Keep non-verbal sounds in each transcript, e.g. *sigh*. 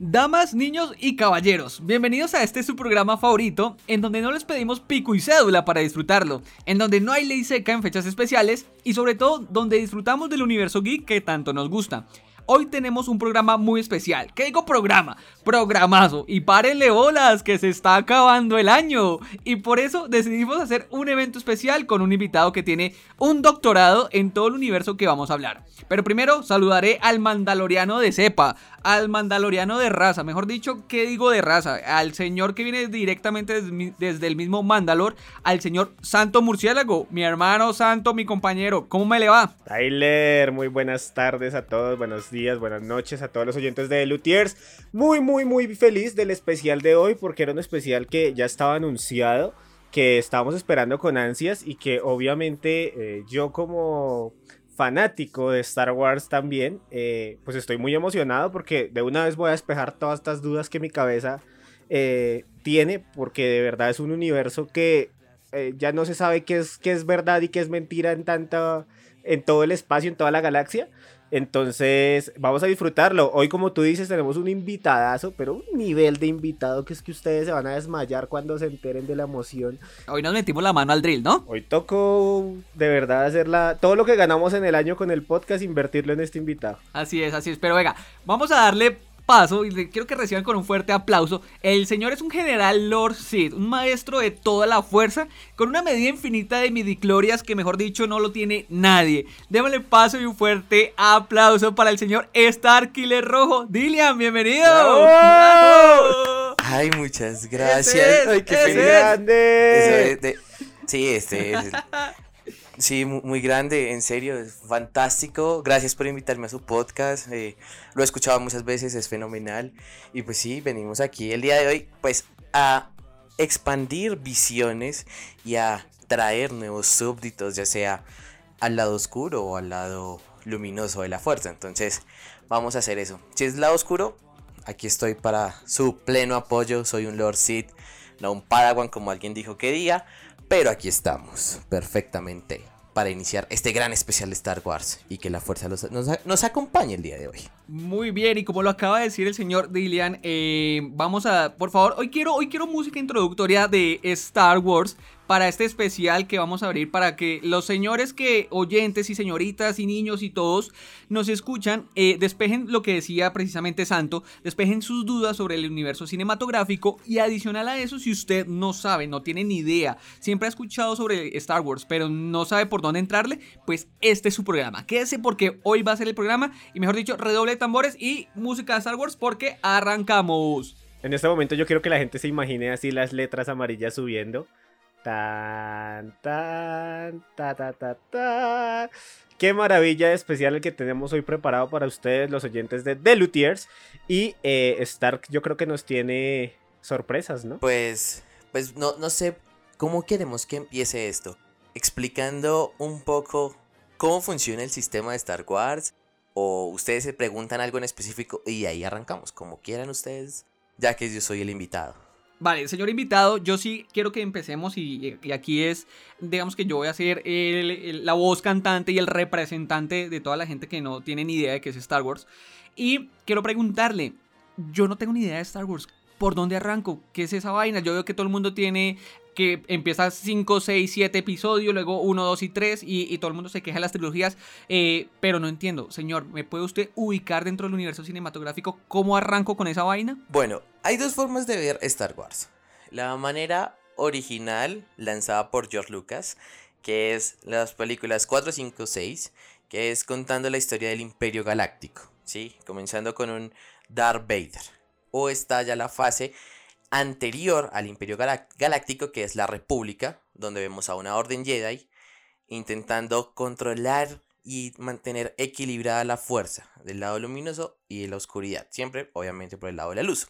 Damas, niños y caballeros, bienvenidos a este su programa favorito, en donde no les pedimos pico y cédula para disfrutarlo, en donde no hay ley seca en fechas especiales y sobre todo donde disfrutamos del universo geek que tanto nos gusta. Hoy tenemos un programa muy especial. ¿Qué digo programa? Programazo. Y párenle bolas, que se está acabando el año. Y por eso decidimos hacer un evento especial con un invitado que tiene un doctorado en todo el universo que vamos a hablar. Pero primero saludaré al mandaloriano de cepa, al mandaloriano de raza, mejor dicho, ¿qué digo de raza? Al señor que viene directamente desde el mismo Mandalor, al señor Santo Murciélago, mi hermano Santo, mi compañero, ¿cómo me le va? Tyler, muy buenas tardes a todos, buenos días, buenas noches a todos los oyentes de Lutiers. Muy, muy, muy feliz del especial de hoy porque era un especial que ya estaba anunciado, que estábamos esperando con ansias y que obviamente eh, yo como fanático de Star Wars también, eh, pues estoy muy emocionado porque de una vez voy a despejar todas estas dudas que mi cabeza eh, tiene, porque de verdad es un universo que ya no se sabe qué es, qué es verdad y qué es mentira en, tanta, en todo el espacio, en toda la galaxia. Entonces, vamos a disfrutarlo. Hoy, como tú dices, tenemos un invitadazo, pero un nivel de invitado que es que ustedes se van a desmayar cuando se enteren de la emoción. Hoy nos metimos la mano al drill, ¿no? Hoy tocó de verdad hacerla. Todo lo que ganamos en el año con el podcast, invertirlo en este invitado. Así es, así es. Pero venga, vamos a darle paso y quiero que reciban con un fuerte aplauso. El señor es un general Lord Sid, un maestro de toda la fuerza, con una medida infinita de midiclorias que mejor dicho no lo tiene nadie. Démosle paso y un fuerte aplauso para el señor Starkiller Rojo. Dilian, bienvenido. Ay, muchas gracias. Ay, qué feliz. grande. sí, este *laughs* Sí, muy grande, en serio, es fantástico. Gracias por invitarme a su podcast. Eh, lo he escuchado muchas veces, es fenomenal. Y pues sí, venimos aquí el día de hoy, pues a expandir visiones y a traer nuevos súbditos, ya sea al lado oscuro o al lado luminoso de la fuerza. Entonces, vamos a hacer eso. Si es lado oscuro, aquí estoy para su pleno apoyo. Soy un Lord Sith, no un Padawan como alguien dijo que día. Pero aquí estamos, perfectamente, para iniciar este gran especial de Star Wars y que la fuerza nos, acompañe el día de hoy. Muy bien, y como lo acaba de decir el señor Dillian, eh, vamos a, por favor, hoy quiero, hoy quiero música introductoria de Star Wars para este especial que vamos a abrir para que los señores que oyentes y señoritas y niños y todos nos escuchan eh, despejen lo que decía precisamente Santo, despejen sus dudas sobre el universo cinematográfico y adicional a eso si usted no sabe, no tiene ni idea, siempre ha escuchado sobre Star Wars pero no sabe por dónde entrarle, pues este es su programa. Quédese porque hoy va a ser el programa y mejor dicho redoble de tambores y música de Star Wars porque arrancamos. En este momento yo quiero que la gente se imagine así las letras amarillas subiendo. Tan, tan, ta, ta, ta, ta. Qué maravilla especial el que tenemos hoy preparado para ustedes, los oyentes de The Lutiers. Y eh, Stark, yo creo que nos tiene sorpresas, ¿no? Pues, pues no, no sé cómo queremos que empiece esto. Explicando un poco cómo funciona el sistema de Star Wars. O ustedes se preguntan algo en específico y ahí arrancamos, como quieran ustedes, ya que yo soy el invitado. Vale, señor invitado, yo sí quiero que empecemos y, aquí es, digamos que yo voy a ser la voz cantante y el representante de toda la gente que no tiene ni idea de qué es Star Wars. Y quiero preguntarle, yo no tengo ni idea de Star Wars. ¿Por dónde arranco? ¿Qué es esa vaina? Yo veo que todo el mundo tiene que empieza 5, 6, 7 episodios, luego 1, 2 y 3 y, todo el mundo se queja de las trilogías, eh, pero no entiendo, señor, ¿me puede usted ubicar dentro del universo cinematográfico cómo arranco con esa vaina? Bueno, hay dos formas de ver Star Wars. La manera original, lanzada por George Lucas, que es las películas 4, 5, 6, que es contando la historia del Imperio Galáctico, ¿sí? Comenzando con un Darth Vader. O está ya la fase anterior al Imperio Galáctico, que es la República, donde vemos a una Orden Jedi intentando controlar y mantener equilibrada la fuerza del lado luminoso y de la oscuridad, siempre obviamente por el lado de la luz.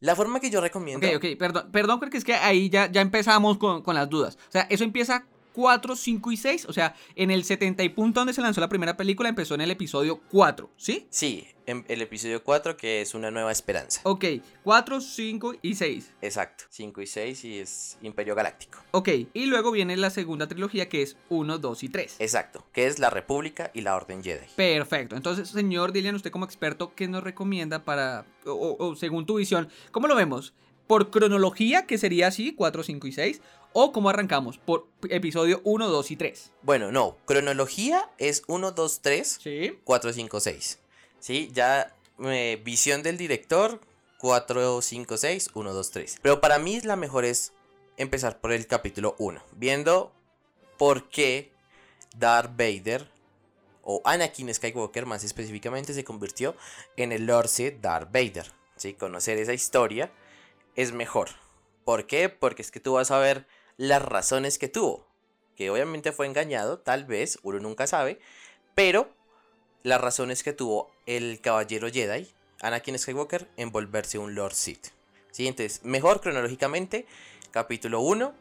La forma que yo recomiendo... Ok, ok, perdón, perdón, porque es que ahí ya, ya empezamos con, con las dudas. O sea, eso empieza 4, 5 y 6. O sea, en el 70 y punto donde se lanzó la primera película empezó en el episodio 4, ¿sí? Sí, en el episodio 4 que es Una Nueva Esperanza. Ok, 4, 5 y 6. Exacto, 5 y 6 y es Imperio Galáctico. Ok, y luego viene la segunda trilogía que es 1, 2 y 3. Exacto, que es la República y la Orden Jedi. Perfecto, entonces señor Dilian, usted como experto, ¿qué nos recomienda para, o, o según tu visión, cómo lo vemos? ¿Por cronología, que sería así, 4, 5 y 6? ¿O cómo arrancamos? ¿Por episodio 1, 2 y 3? Bueno, no, cronología es 1, 2, 3, Sí. 4, 5, 6. ¿Sí? Ya eh, visión del director, 4, 5, 6, 1, 2, 3. Pero para mí la mejor es empezar por el capítulo 1, viendo por qué Darth Vader o Anakin Skywalker más específicamente se convirtió en el Lord Sith Darth Vader. ¿Sí? Conocer esa historia es mejor. ¿Por qué? Porque es que tú vas a ver las razones que tuvo. Que obviamente fue engañado, tal vez, uno nunca sabe. Pero las razones que tuvo el caballero Jedi, Anakin Skywalker, en volverse un Lord Sith. ¿Sí? Entonces, mejor cronológicamente, capítulo 1,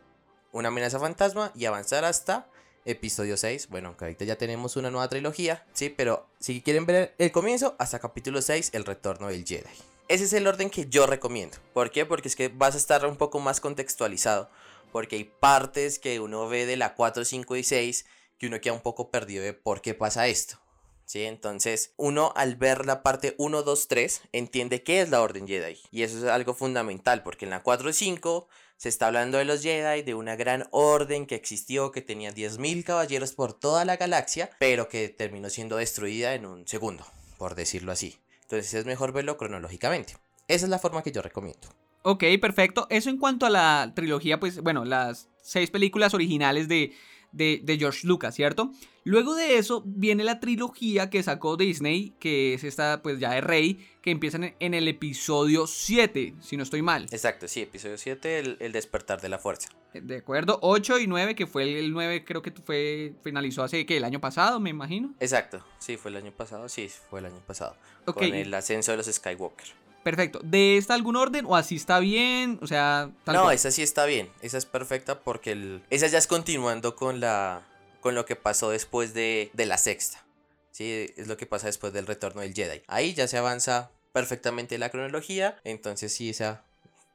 una amenaza fantasma y avanzar hasta episodio 6. Bueno, aunque ahorita ya tenemos una nueva trilogía, ¿sí? Pero si quieren ver el comienzo, hasta capítulo 6, el retorno del Jedi. Ese es el orden que yo recomiendo. ¿Por qué? Porque es que vas a estar un poco más contextualizado. Porque hay partes que uno ve de la 4, 5 y 6 que uno queda un poco perdido de por qué pasa esto. ¿Sí? Entonces, uno al ver la parte 1, 2, 3, entiende qué es la Orden Jedi. Y eso es algo fundamental, porque en la 4 y 5 se está hablando de los Jedi, de una gran orden que existió, que tenía 10.000 caballeros por toda la galaxia, pero que terminó siendo destruida en un segundo, por decirlo así. Entonces es mejor verlo cronológicamente. Esa es la forma que yo recomiendo. Ok, perfecto. Eso en cuanto a la trilogía, pues bueno, las seis películas originales de, de, de, George Lucas, ¿cierto? Luego de eso viene la trilogía que sacó Disney, que es esta pues ya de Rey, que empieza en, en el episodio 7, si no estoy mal. Exacto, sí, episodio 7, el, el despertar de la fuerza. De acuerdo, 8 y 9, que fue el, el 9, creo que fue finalizó hace que el año pasado, me imagino. Exacto, sí, fue el año pasado, sí, fue el año pasado. Okay. Con el ascenso de los Skywalker. Perfecto. ¿De esta algún orden o así está bien? O sea, tal No, cual. esa sí está bien. Esa es perfecta porque el... esa ya es continuando con la con lo que pasó después de, de la sexta. Sí, es lo que pasa después del retorno del Jedi. Ahí ya se avanza perfectamente la cronología, entonces sí esa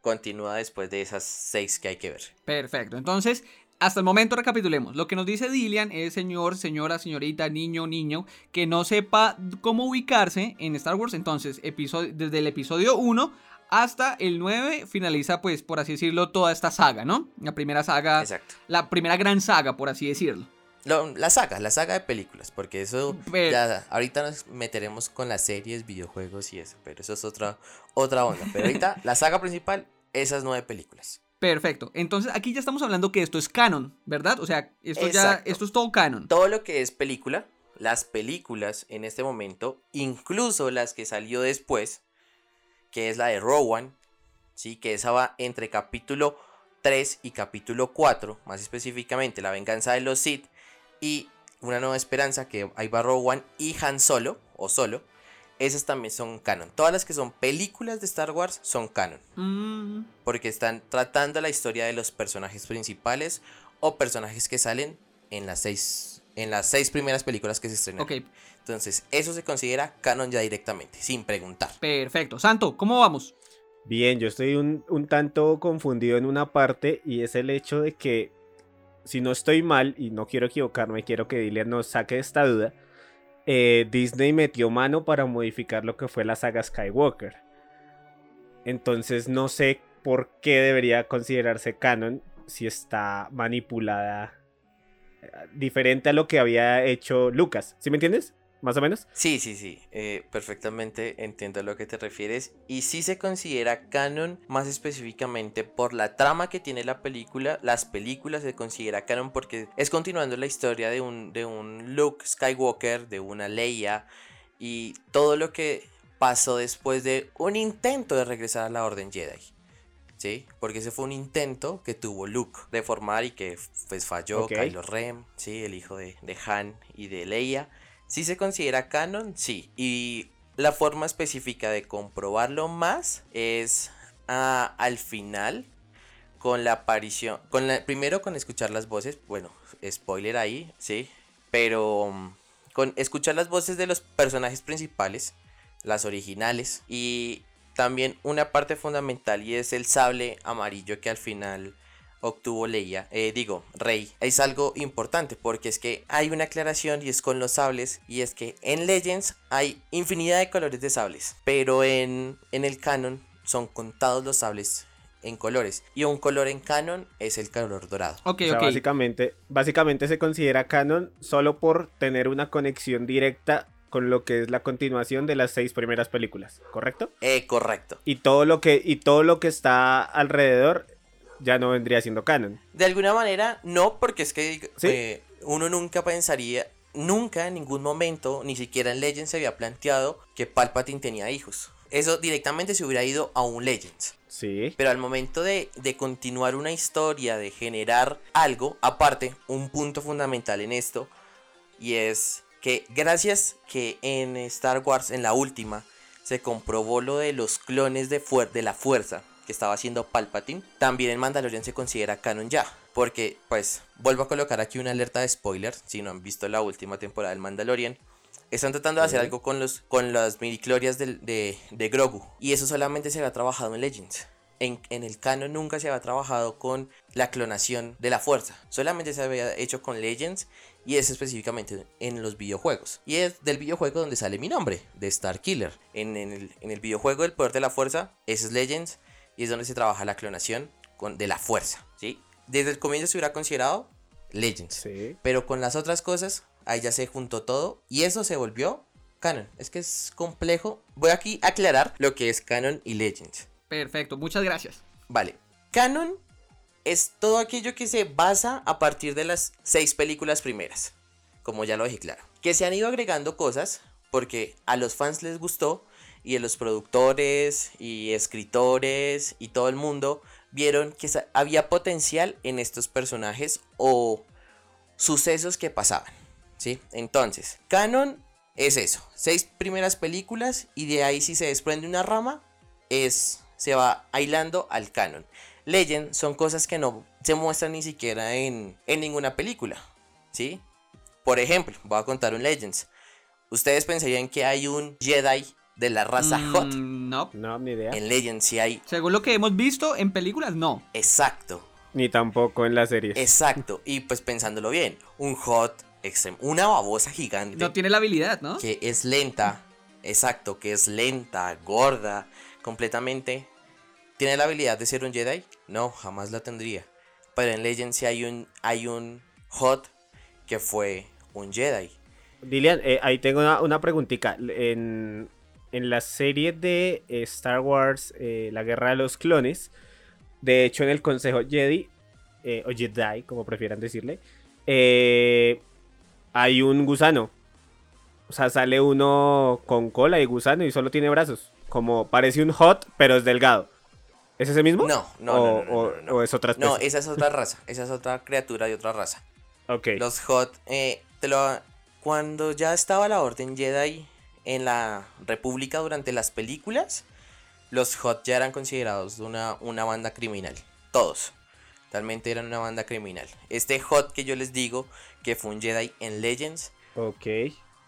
continúa después de esas seis que hay que ver. Perfecto. Entonces, hasta el momento recapitulemos. Lo que nos dice Dilian es señor, señora, señorita, niño, niño, que no sepa cómo ubicarse en Star Wars. Entonces, episodio, desde el episodio 1 hasta el 9 finaliza, pues, por así decirlo, toda esta saga, ¿no? La primera saga. Exacto. La primera gran saga, por así decirlo. Lo, la saga, la saga de películas, porque eso pero, ya ahorita nos meteremos con las series, videojuegos y eso, pero eso es otra, otra onda. Pero ahorita la saga principal, esas nueve películas. Perfecto. Entonces aquí ya estamos hablando que esto es canon, ¿verdad? O sea, esto Exacto. ya esto es todo canon. Todo lo que es película, las películas en este momento, incluso las que salió después, que es la de Rowan, sí, que esa va entre capítulo 3 y capítulo 4, más específicamente La venganza de los Sith y Una nueva esperanza, que ahí va Rowan y Han Solo o Solo. Esas también son canon. Todas las que son películas de Star Wars son canon. Mm. Porque están tratando la historia de los personajes principales o personajes que salen en las seis, en las seis primeras películas que se estrenan. Ok. Entonces, eso se considera canon ya directamente, sin preguntar. Perfecto. Santo, ¿cómo vamos? Bien, yo estoy un, un tanto confundido en una parte y es el hecho de que, si no estoy mal, y no quiero equivocarme, quiero que Dylan nos saque de esta duda, eh, Disney metió mano para modificar lo que fue la saga Skywalker. Entonces no sé por qué debería considerarse canon si está manipulada eh, diferente a lo que había hecho Lucas. ¿Sí me entiendes? Más o menos. Sí, sí, sí. Eh, perfectamente entiendo a lo que te refieres. Y sí se considera canon más específicamente por la trama que tiene la película. Las películas se considera canon porque es continuando la historia de un, de un Luke Skywalker, de una Leia. Y todo lo que pasó después de un intento de regresar a la Orden Jedi. ¿Sí? Porque ese fue un intento que tuvo Luke de formar y que pues falló Ok. Kylo Ren, ¿sí? El hijo de, de Han y de Leia. ¿Sí se considera canon? Sí. Y la forma específica de comprobarlo más es ah, al final con la aparición, con la, primero con escuchar las voces, bueno, spoiler ahí, sí, pero mm, con escuchar las voces de los personajes principales, las originales, y también una parte fundamental y es el sable amarillo que al final obtuvo Leia, eh, digo, Rey, es algo importante porque es que hay una aclaración y es con los sables y es que en Legends hay infinidad de colores de sables, pero en, en el canon son contados los sables en colores y un color en canon es el color dorado. Ok, o sea, Básicamente, básicamente se considera canon solo por tener una conexión directa con lo que es la continuación de las seis primeras películas, ¿correcto? Eh, correcto. Y todo lo que, y todo lo que está alrededor ya no vendría siendo canon. De alguna manera, no, porque es que eh, uno nunca pensaría, nunca en ningún momento, ni siquiera en Legends se había planteado que Palpatine tenía hijos. Eso directamente se hubiera ido a un Legends. Sí. Pero al momento de, de, continuar una historia, de generar algo, aparte, un punto fundamental en esto, y es que gracias que en Star Wars, en la última, se comprobó lo de los clones de, de la fuerza, que estaba haciendo Palpatine, también en Mandalorian se considera canon ya. Porque, pues, vuelvo a colocar aquí una alerta de spoiler, si no han visto la última temporada del Mandalorian. Están tratando de hacer algo con, los, con las midichlorias de, de, de, Grogu. Y eso solamente se había trabajado en Legends. En, en, el canon nunca se había trabajado con la clonación de la fuerza. Solamente se había hecho con Legends y es específicamente en los videojuegos. Y es del videojuego donde sale mi nombre, de Star Killer. En, en, el, en el videojuego del poder de la fuerza, ese es Legends y es donde se trabaja la clonación con, de la fuerza, ¿sí? Desde el comienzo se hubiera considerado Legends, sí. pero con las otras cosas, ahí ya se juntó todo y eso se volvió canon. Es que es complejo. Voy aquí a aclarar lo que es canon y Legends. Perfecto, muchas gracias. Vale, canon es todo aquello que se basa a partir de las seis películas primeras, como ya lo dije claro. Que se han ido agregando cosas porque a los fans les gustó y los productores y escritores y todo el mundo vieron que había potencial en estos personajes o sucesos que pasaban. ¿sí? Entonces, canon es eso, seis primeras películas y de ahí si se desprende una rama es se va aislando al canon. Legend son cosas que no se muestran ni siquiera en, en ninguna película, ¿sí? Por ejemplo, voy a contar un Legends. Ustedes pensarían que hay un Jedi de la raza mm, Hot. No. No, ni idea. En Legends sí hay. Según lo que hemos visto en películas, no. Exacto. Ni tampoco en las series. Exacto. Y pues pensándolo bien, un Hot extremo, una babosa gigante. No tiene la habilidad, ¿no? Que es lenta. Exacto, que es lenta, gorda, completamente. ¿Tiene la habilidad de ser un Jedi? No, jamás la tendría. Pero en Legends sí hay un, hay un Hot que fue un Jedi. Dilian, eh, ahí tengo una, una preguntita. En, en la serie de eh, Star Wars, eh, La Guerra de los Clones, de hecho en el Consejo Jedi, eh, o Jedi, como prefieran decirle, hay un gusano. O sea, sale uno con cola y gusano y solo tiene brazos. Como parece un hot, pero es delgado. ¿Es ese mismo? No, no, o, no, no, o, es otra especie. No, esa es otra raza. Esa es otra criatura de otra raza. Ok. Los hot, te lo, cuando ya estaba la Orden Jedi en la República durante las películas, los Hot ya eran considerados una, una banda criminal. Todos. Realmente eran una banda criminal. Este Hot que yo les digo, que fue un Jedi en Legends. Ok.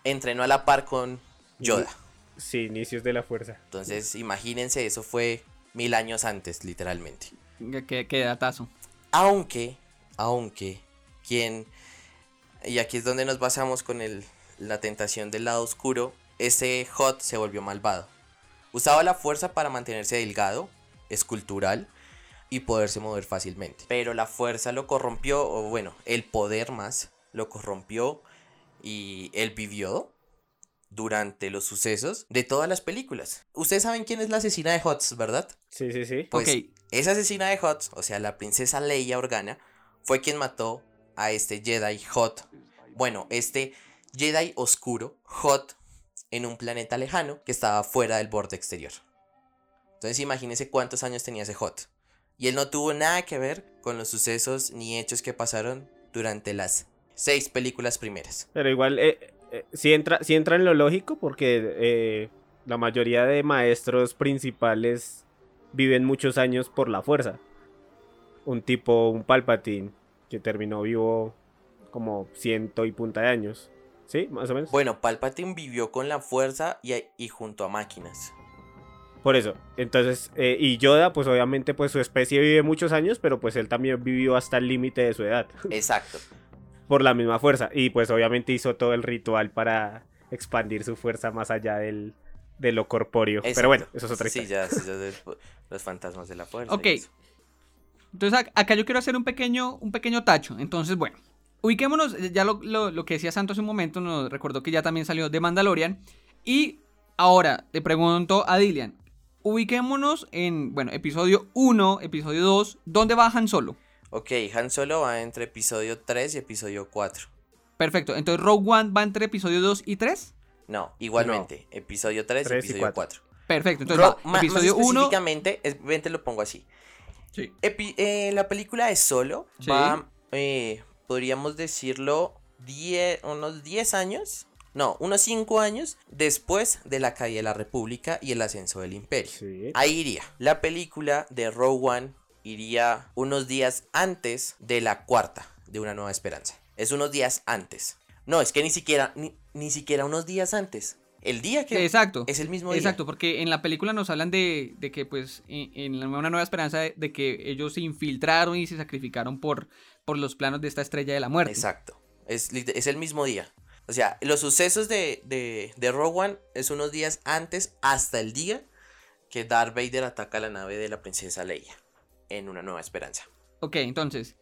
Entrenó a la par con Yoda. Sí, inicios de la fuerza. Entonces, imagínense, eso fue mil años antes, literalmente. Qué, qué datazo. Aunque, aunque, quien... Y aquí es donde nos basamos con el, la tentación del lado oscuro ese Hot se volvió malvado. Usaba la fuerza para mantenerse delgado, escultural y poderse mover fácilmente. Pero la fuerza lo corrompió, o bueno, el poder más lo corrompió y él vivió durante los sucesos de todas las películas. Ustedes saben quién es la asesina de Hots, ¿verdad? Sí, sí, sí. Pues esa asesina de Hots, o sea, la princesa Leia Organa, fue quien mató a este Jedi Hot. Bueno, este Jedi oscuro, Hot, en un planeta lejano que estaba fuera del borde exterior. Entonces imagínense cuántos años tenía ese Hot. Y él no tuvo nada que ver con los sucesos ni hechos que pasaron durante las seis películas primeras. Pero igual, eh, eh, si, entra, si entra en lo lógico, porque eh, la mayoría de maestros principales viven muchos años por la fuerza. un tipo, un Palpatine, que terminó vivo como ciento y punta de años. ¿Sí? Más o menos. Bueno, Palpatine vivió con la fuerza y, y junto a máquinas. Por eso, entonces, eh, y Yoda, pues obviamente, pues su especie vive muchos años, pero pues él también vivió hasta el límite de su edad. *laughs* Exacto. Por la misma fuerza. Y pues obviamente hizo todo el ritual para expandir su fuerza más allá del, de lo corpóreo. Pero bueno, eso es otra historia. *laughs* Sí, ya, los fantasmas de la fuerza. Ok. Entonces acá yo quiero hacer un pequeño, un pequeño tacho. Entonces, bueno, ubiquémonos, eh, ya lo, lo, que decía Santos hace un momento, nos recordó que ya también salió de Mandalorian. Y ahora le pregunto a Dilian, ubiquémonos en, bueno, episodio 1, episodio 2, ¿dónde va Han Solo? Ok, Han Solo va entre episodio 3 y episodio 4. Perfecto, entonces Rogue One va entre episodio 2 y 3? No, igualmente, episodio 3, y episodio 4. Perfecto, entonces va, episodio 1... Específicamente, es, lo pongo así. Sí. Eh, la película de Solo va, eh, podríamos decirlo, unos 10 años no, unos 5 años después de la caída de la República y el ascenso del Imperio. Ahí iría. La película de Rogue One iría unos días antes de la cuarta de Una Nueva Esperanza. Es unos días antes. No, es que ni siquiera, ni, siquiera unos días antes. El día que Exacto. es el mismo día. Exacto, porque en la película nos hablan de, que, pues, en, Una Nueva Esperanza, de, que ellos se infiltraron y se sacrificaron por, por los planos de esta estrella de la muerte. Exacto. Es, es el mismo día. O sea, los sucesos de, de, de Rogue One es unos días antes, hasta el día que Darth Vader ataca la nave de la princesa Leia en Una Nueva Esperanza. Ok, entonces,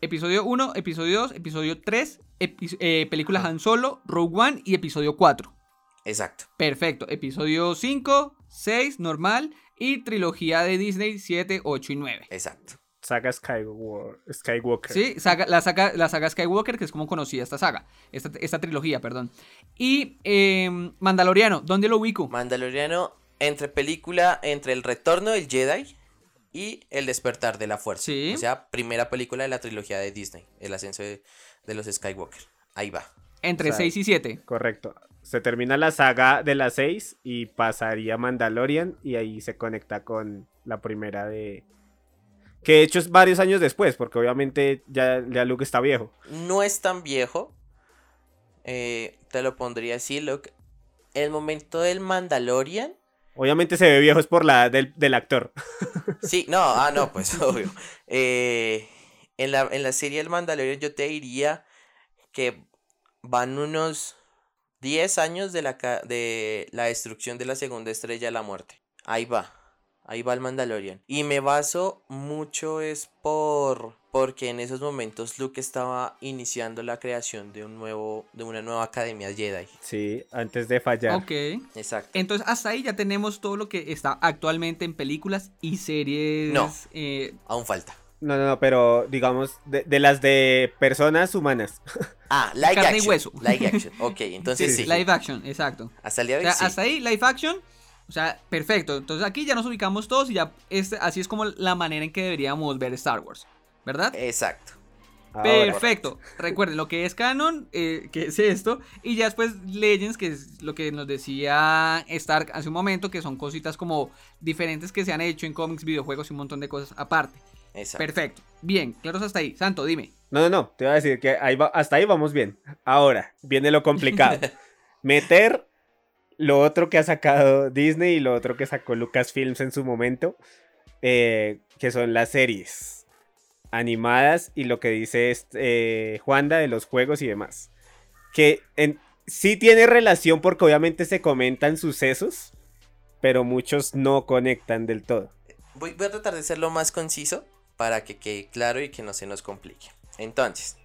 episodio 1, episodio 2, episodio 3, eh, película Han Solo, Rogue One y episodio 4. Exacto. Perfecto. Episodio 5, 6, normal y trilogía de Disney 7, 8 y 9. Exacto saga Skywalker. Sí, la, saga, la saga Skywalker, que es como conocía esta saga, esta, trilogía, perdón. Y em, Mandaloriano, ¿dónde lo ubico? Mandaloriano, entre película, entre El Retorno del Jedi y El Despertar de la Fuerza. Sí. O sea, primera película de la trilogía de Disney, El ascenso de, los Skywalker. Ahí va. Entre 6 y 7. Correcto. Se termina la saga de las 6 y pasaría Mandalorian y ahí se conecta con la primera de, que de hecho es varios años después, porque obviamente ya, ya Luke está viejo. No es tan viejo. Eh, te lo pondría así, Luke. El momento del Mandalorian. Obviamente se ve viejo es por la del, actor. *laughs* Sí, no, ah, no, pues *laughs* obvio. Eh, en, la, en la serie del Mandalorian yo te diría que van unos 10 años de la, de la destrucción de la segunda estrella de la muerte. Ahí va. Ahí va el Mandalorian. Y me baso mucho es por porque en esos momentos Luke estaba iniciando la creación de un nuevo de una nueva academia Jedi. Sí, antes de fallar. Ok. Exacto. Entonces hasta ahí ya tenemos todo lo que está actualmente en películas y series. No. Eh, aún falta. No, no, no, pero digamos de, las de personas humanas. *laughs* Ah, live Carne action. Y hueso. Live action. Ok, entonces sí. Live action, exacto. Hasta el día de hoy. Hasta ahí, live action. O sea, perfecto. Entonces aquí ya nos ubicamos todos y ya así es como la manera en que deberíamos ver Star Wars. ¿Verdad? Exacto. Perfecto. Recuerden lo que es canon, eh, que es esto, y ya después Legends, que es lo que nos decía Stark hace un momento, que son cositas como diferentes que se han hecho en cómics, videojuegos y un montón de cosas aparte. Exacto. Perfecto. Bien, claros hasta ahí. Santo, dime. No, no, no, te voy a decir que ahí hasta ahí vamos bien. Ahora, viene lo complicado. *laughs* Meter lo otro que ha sacado Disney y lo otro que sacó Lucasfilms en su momento, eh, que son las series animadas y lo que dice este, Juanda de los juegos y demás. Que en, sí tiene relación porque obviamente se comentan sucesos, pero muchos no conectan del todo. Voy, voy a tratar de ser lo más conciso para que quede claro y que no se nos complique. Entonces,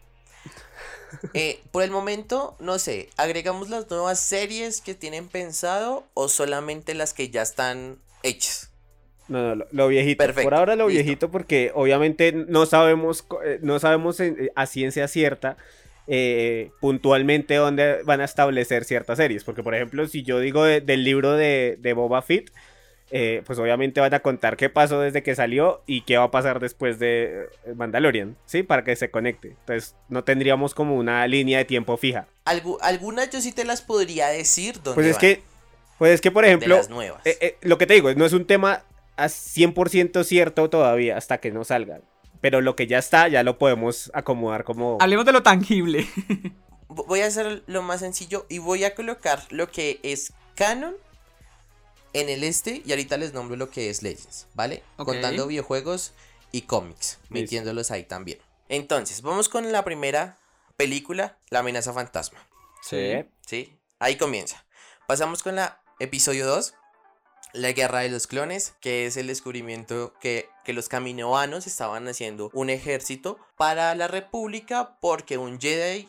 eh, por el momento, no sé, ¿agregamos las nuevas series que tienen pensado o solamente las que ya están hechas? No, no, lo, viejito. Por ahora lo viejito porque obviamente no sabemos, eh, no sabemos eh, a ciencia cierta puntualmente dónde van a establecer ciertas series. Porque por ejemplo, si yo digo del libro de, de Boba Fett, eh, pues obviamente van a contar qué pasó desde que salió y qué va a pasar después de eh, Mandalorian, ¿sí? Para que se conecte. Entonces no tendríamos como una línea de tiempo fija. algunas yo sí te las podría decir. ¿dónde pues es que, pues es que por ejemplo, eh, lo que te digo, no es un tema a 100% cierto todavía hasta que no salga. pero lo que ya está ya lo podemos acomodar como... Hablemos de lo tangible. voy a hacer lo más sencillo y voy a colocar lo que es canon en el este y ahorita les nombro lo que es Legends, ¿vale? Contando videojuegos y cómics, metiéndolos ahí también. Entonces, vamos con la primera película, La amenaza fantasma. Sí. Sí, ahí comienza. Pasamos con la episodio 2, La guerra de los clones, que es el descubrimiento que, que los caminoanos estaban haciendo un ejército para la república porque un Jedi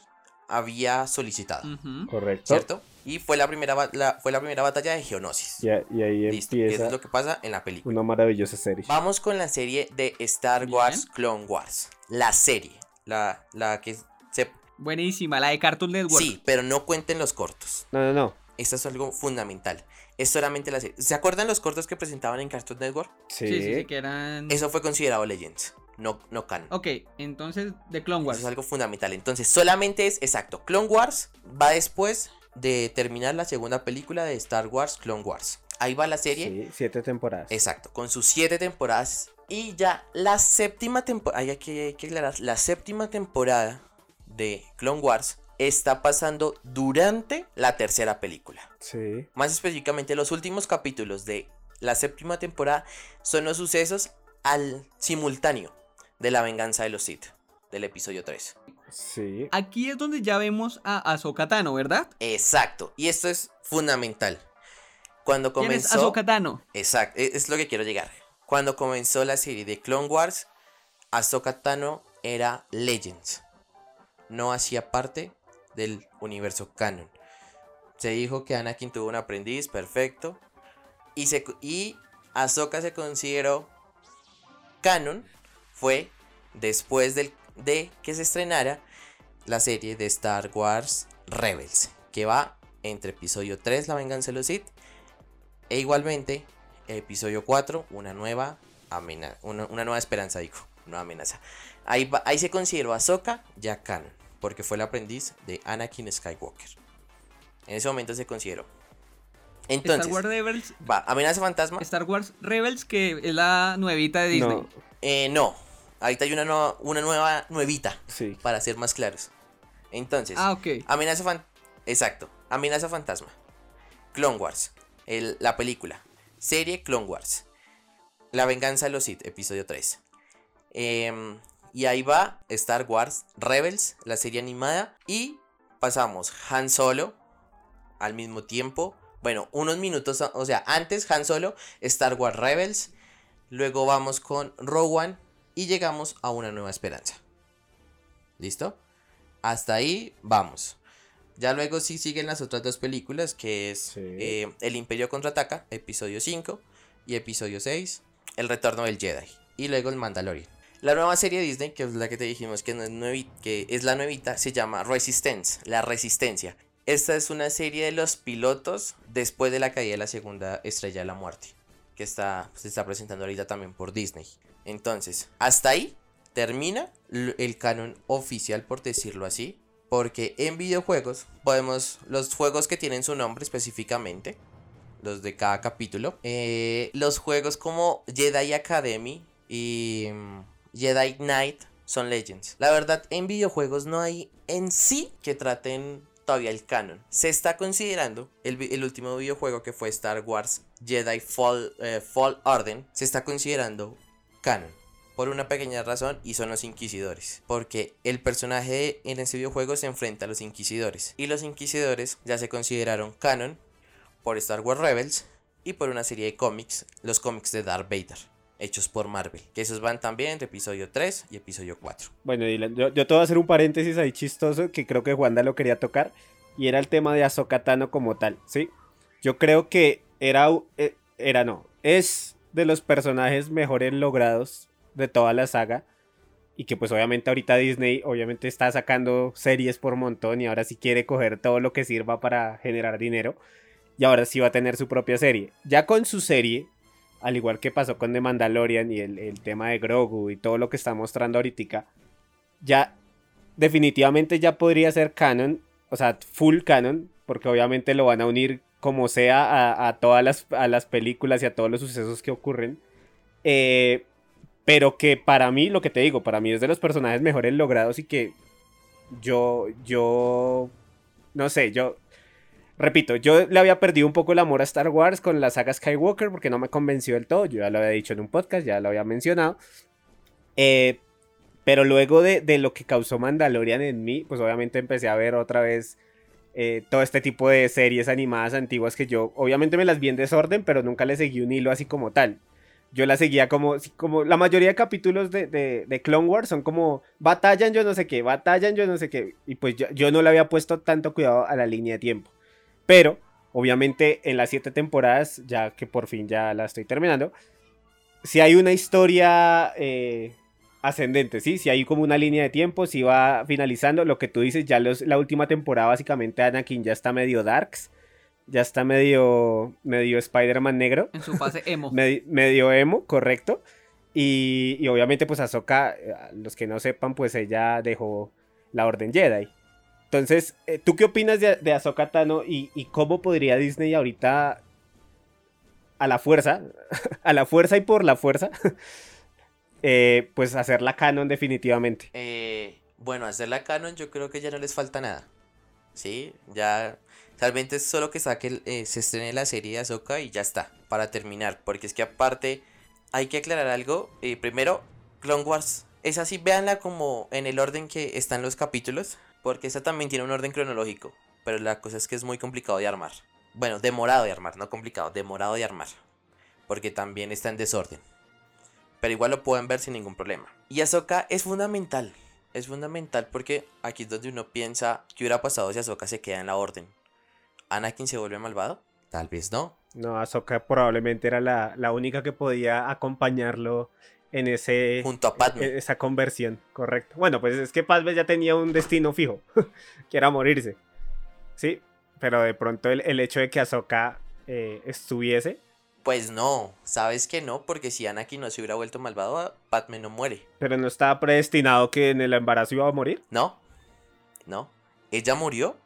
había solicitado. Correcto. ¿Cierto? Y fue la primera, fue la primera batalla de Geonosis. Y, ahí empieza. Eso es lo que pasa en la película. Una maravillosa serie. Vamos con la serie de Star Wars Clone Wars. La serie. La, la que se. Buenísima, la de Cartoon Network. Sí, pero no cuenten los cortos. No, no, no. Esto es algo fundamental. Es solamente la serie. ¿Se acuerdan los cortos que presentaban en Cartoon Network? Sí, sí, sí, que eran. Eso fue considerado Legends no, no canon. Ok, entonces de Clone Wars. Eso es algo fundamental. Entonces, solamente es exacto. Clone Wars va después de terminar la segunda película de Star Wars, Clone Wars. Ahí va la serie. Sí, siete temporadas. Exacto, con sus siete temporadas. Y ya la séptima temporada, hay que, hay que aclarar, la séptima temporada de Clone Wars está pasando durante la tercera película. Sí. Más específicamente, los últimos capítulos de la séptima temporada son los sucesos al simultáneo de la venganza de los Sith, del episodio 3. Sí. Aquí es donde ya vemos a Ahsoka Tano, ¿verdad? Exacto, y esto es fundamental. Cuando comenzó... ¿Quién es Ahsoka Tano? Exacto, e-, es lo que quiero llegar. Cuando comenzó la serie de Clone Wars, Ahsoka Tano era Legends. No hacía parte del universo canon. Se dijo que Anakin tuvo un aprendiz, perfecto. Y, se, y Ahsoka se consideró canon fue después de que se estrenara la serie de Star Wars Rebels, que va entre episodio 3, La venganza de los Sith, e igualmente episodio 4, una nueva amenaza, una, nueva esperanza, digo, nueva amenaza. Ahí, ahí se consideró a Ahsoka ya canon, porque fue el aprendiz de Anakin Skywalker. En ese momento se consideró. Entonces, Star Wars Rebels. Va, amenaza fantasma. Star Wars Rebels, que es la nuevita de Disney. Eh, no, ahorita hay una, nueva, una nueva nuevita, sí. para ser más claros. Entonces, ah, ok. Amenaza fan Exacto, Amenaza Fantasma, Clone Wars, la película, serie Clone Wars, La venganza de los Sith, episodio 3. Em, y ahí va Star Wars Rebels, la serie animada. Y pasamos Han Solo al mismo tiempo. Bueno, unos minutos, o sea, antes Han Solo, Star Wars Rebels, Luego vamos con Rowan y llegamos a una nueva esperanza. ¿Listo? Hasta ahí vamos. Ya luego sí siguen las otras dos películas, que es eh, El Imperio Contraataca, episodio 5, y episodio 6, El Retorno del Jedi, y luego El Mandalorian. La nueva serie de Disney, que es la que te dijimos que, no es, que es la nuevita, se llama Resistance, La Resistencia. Esta es una serie de los pilotos después de la caída de la segunda estrella de la muerte que está, se está presentando ahorita también por Disney. Entonces, hasta ahí termina el canon oficial, por decirlo así. Porque en videojuegos podemos, los juegos que tienen su nombre específicamente, los de cada capítulo, eh, los juegos como Jedi Academy y mm, Jedi Knight son Legends. La verdad, en videojuegos no hay en sí que traten todavía el canon. Se está considerando el, último videojuego que fue Star Wars Jedi Fall, eh, Fall Order. Se está considerando canon. Por una pequeña razón y son los inquisidores. Porque el personaje en ese videojuego se enfrenta a los inquisidores. Y los inquisidores ya se consideraron canon por Star Wars Rebels y por una serie de cómics, los cómics de Darth Vader hechos por Marvel. Que esos van también entre episodio 3 y episodio 4. Bueno, Dylan, yo, te voy a hacer un paréntesis ahí chistoso que creo que Juanda lo quería tocar. Y era el tema de Ahsoka Tano como tal, ¿sí? Yo creo que era, eh, era no, es de los personajes mejores logrados de toda la saga. Y que pues obviamente ahorita Disney obviamente está sacando series por montón y ahora sí quiere coger todo lo que sirva para generar dinero. Y ahora sí va a tener su propia serie. Ya con su serie, al igual que pasó con The Mandalorian y el, tema de Grogu y todo lo que está mostrando ahorita, ya definitivamente ya podría ser canon, o sea, full canon, porque obviamente lo van a unir como sea a, todas las, las, películas y a todos los sucesos que ocurren. Eh, pero que para mí, lo que te digo, para mí es de los personajes mejores logrados y que yo, yo, no sé, yo, repito, yo le había perdido un poco el amor a Star Wars con la saga Skywalker porque no me convenció del todo, yo ya lo había dicho en un podcast, ya lo había mencionado. Eh, pero luego de, de, lo que causó Mandalorian en mí, pues obviamente empecé a ver otra vez eh, todo este tipo de series animadas antiguas que yo obviamente me las vi en desorden, pero nunca le seguí un hilo así como tal. Yo la seguía como, como la mayoría de capítulos de, de, Clone Wars son como batallan yo no sé qué, batallan yo no sé qué. Y pues yo, yo no le había puesto tanto cuidado a la línea de tiempo. Pero, obviamente, en las siete temporadas, ya que por fin ya la estoy terminando, si hay una historia eh, ascendente, ¿sí? Si hay como una línea de tiempo, si va finalizando, lo que tú dices, ya los, la última temporada básicamente Anakin ya está medio darks, ya está medio, medio Spider-Man negro. En su fase emo. *laughs* medio emo, correcto. Y, y, obviamente pues Ahsoka, eh, los que no sepan, pues ella dejó la Orden Jedi. Entonces, eh, ¿tú qué opinas de, de Ahsoka Tano y, y cómo podría Disney ahorita a la fuerza, *laughs* a la fuerza y por la fuerza, *laughs* eh, pues hacerla canon definitivamente. Eh, bueno, hacerla canon yo creo que ya no les falta nada. Sí, ya realmente es solo que saque, eh, se estrene la serie de Ahsoka y ya está, para terminar. Porque es que aparte hay que aclarar algo. primero, Clone Wars es así, véanla como en el orden que están los capítulos. Porque esa también tiene un orden cronológico. Pero la cosa es que es muy complicado de armar. Bueno, demorado de armar, no complicado, demorado de armar. Porque también está en desorden pero igual lo pueden ver sin ningún problema. Y Ahsoka es fundamental, es fundamental porque aquí es donde uno piensa qué hubiera pasado si Ahsoka se queda en la orden. ¿Anakin se vuelve malvado? Tal vez no. No, Ahsoka probablemente era la, única que podía acompañarlo en ese junto a Padme. esa conversión, correcto. Bueno, pues es que Padme ya tenía un destino fijo, *laughs* que era morirse. Sí, pero de pronto el, hecho de que Ahsoka eh, estuviese pues no, sabes que no, porque si Anakin no se hubiera vuelto malvado, Padme no muere. ¿Pero no estaba predestinado que en el embarazo iba a morir? No, no. Ella murió,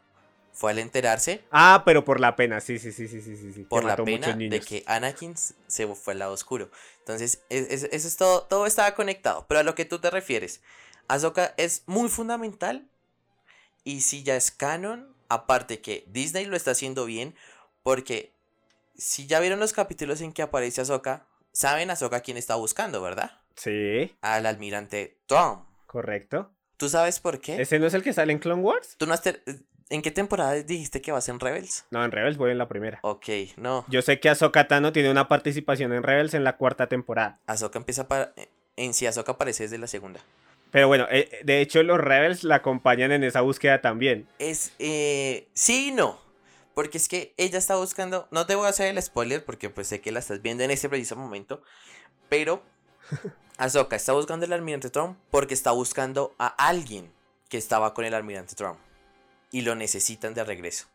fue al enterarse. Ah, pero por la pena, sí, sí, sí, sí, sí, sí. Por la pena de que Anakin se fue al lado oscuro. Entonces, eso es, todo, todo estaba conectado. Pero a lo que tú te refieres, Ahsoka es muy fundamental. Y si ya es canon, aparte que Disney lo está haciendo bien, porque si ya vieron los capítulos en que aparece Ahsoka, saben Ahsoka quién está buscando, ¿verdad? Sí. Al almirante Tom. Correcto. ¿Tú sabes por qué? ¿Ese no es el que sale en Clone Wars? ¿Tú no ¿En qué temporada dijiste que vas en Rebels? No, en Rebels voy en la primera. Ok, no. Yo sé que Ahsoka Tano tiene una participación en Rebels en la cuarta temporada. Ahsoka empieza para... En sí, Ahsoka aparece desde la segunda. Pero bueno, eh, de hecho los Rebels la acompañan en esa búsqueda también. Es, eh, sí y no. Porque es que ella está buscando, no te voy a hacer el spoiler porque pues sé que la estás viendo en ese preciso momento, pero *laughs* Ahsoka está buscando el almirante Trump porque está buscando a alguien que estaba con el almirante Trump y lo necesitan de regreso.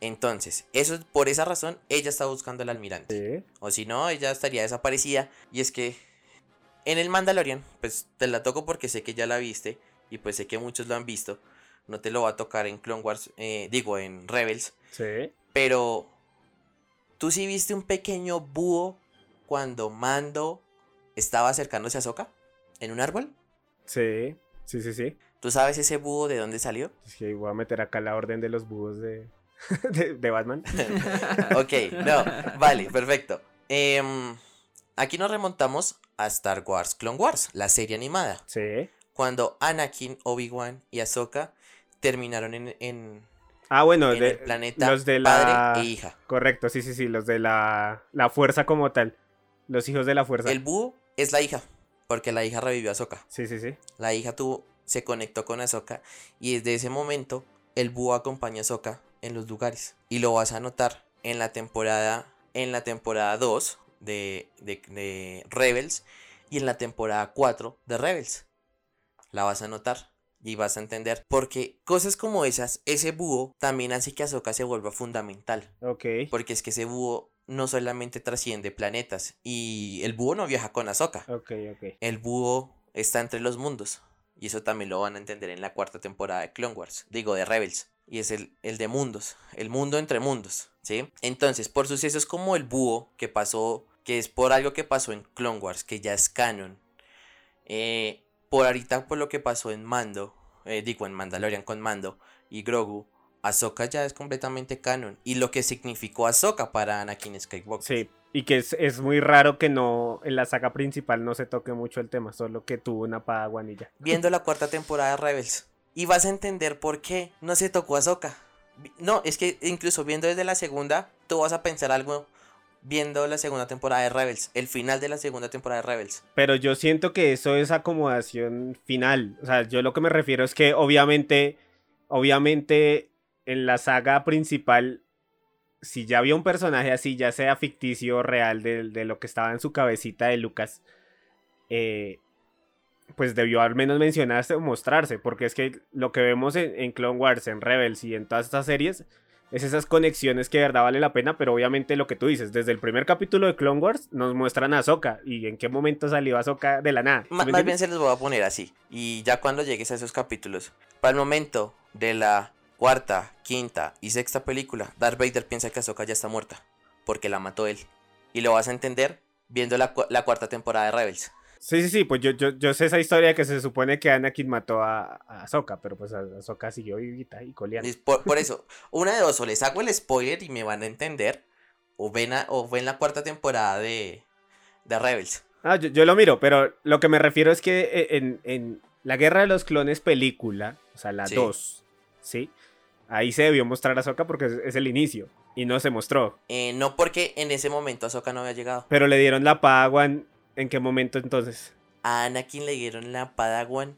Entonces, eso por esa razón ella está buscando al almirante. O si no, ella estaría desaparecida y es que en el Mandalorian, pues te la toco porque sé que ya la viste y pues sé que muchos lo han visto no te lo va a tocar en Clone Wars, eh, digo, en Rebels. Sí. Pero, ¿tú sí viste un pequeño búho cuando Mando estaba acercándose a Soka en un árbol? Sí, sí, sí, sí. ¿Tú sabes ese búho de dónde salió? Es que voy a meter acá la orden de los búhos de, *laughs* de, Batman. *laughs* ok, no, vale, perfecto. Em, aquí nos remontamos a Star Wars Clone Wars, la serie animada. Sí. Cuando Anakin, Obi-Wan y Ahsoka terminaron en, en ah, bueno, de, el planeta los de la... padre e hija. Correcto, sí, sí, sí, los de la, la fuerza como tal. Los hijos de la fuerza. El búho es la hija, porque la hija revivió a Ahsoka. Sí, sí, sí. La hija tuvo, se conectó con Ahsoka y desde ese momento el búho acompaña a Ahsoka en los lugares. Y lo vas a notar en la temporada, en la temporada 2 de, de, de Rebels y en la temporada 4 de Rebels. La vas a notar y vas a entender. Porque cosas como esas, ese búho también hace que Ahsoka se vuelva fundamental. Ok. Porque es que ese búho no solamente trasciende planetas. Y el búho no viaja con Ahsoka. Ok, ok. El búho está entre los mundos. Y eso también lo van a entender en la cuarta temporada de Clone Wars. Digo, de Rebels. Y es el, el de mundos. El mundo entre mundos. ¿Sí? Entonces, por sucesos como el búho que pasó. Que es por algo que pasó en Clone Wars. Que ya es canon Eh, por ahorita, por lo que pasó en Mando, eh, digo en Mandalorian con Mando y Grogu, Ahsoka ya es completamente canon. Y lo que significó Ahsoka para Anakin Skywalker. Sí, y que es, muy raro que no en la saga principal no se toque mucho el tema, solo que tuvo una padaguanilla. Viendo la *laughs* cuarta temporada de Rebels. Y vas a entender por qué no se tocó Ahsoka. No, es que incluso viendo desde la segunda, tú vas a pensar algo viendo la segunda temporada de Rebels, el final de la segunda temporada de Rebels. Pero yo siento que eso es acomodación final. O sea, yo lo que me refiero es que obviamente, obviamente en la saga principal, si ya había un personaje así, ya sea ficticio o real de, lo que estaba en su cabecita de Lucas, eh, pues debió al menos mencionarse o mostrarse, porque es que lo que vemos en, en Clone Wars, en Rebels y en todas estas series es esas conexiones que de verdad vale la pena, pero obviamente lo que tú dices, desde el primer capítulo de Clone Wars nos muestran a Ahsoka y en qué momento salió Ahsoka de la nada. más bien se los voy a poner así, y ya cuando llegues a esos capítulos, para el momento de la cuarta, quinta y sexta película, Darth Vader piensa que Ahsoka ya está muerta, porque la mató él, y lo vas a entender viendo la, la cuarta temporada de Rebels. Sí, sí, sí, pues yo, yo, yo sé esa historia que se supone que Anakin mató a, a Ahsoka, pero pues Ahsoka siguió vivita y coleando. Por, por, eso, una de dos, o les hago el spoiler y me van a entender, o ven, o ven la cuarta temporada de, de Rebels. Ah, yo, yo, lo miro, pero lo que me refiero es que eh, en, en la Guerra de los Clones película, o sea, la 2, sí. Ahí se debió mostrar a Ahsoka porque es, el inicio. Y no se mostró. Eh, no porque en ese momento Ahsoka no había llegado. Pero le dieron la Padawan ¿En qué momento entonces? A Anakin le dieron la Padawan.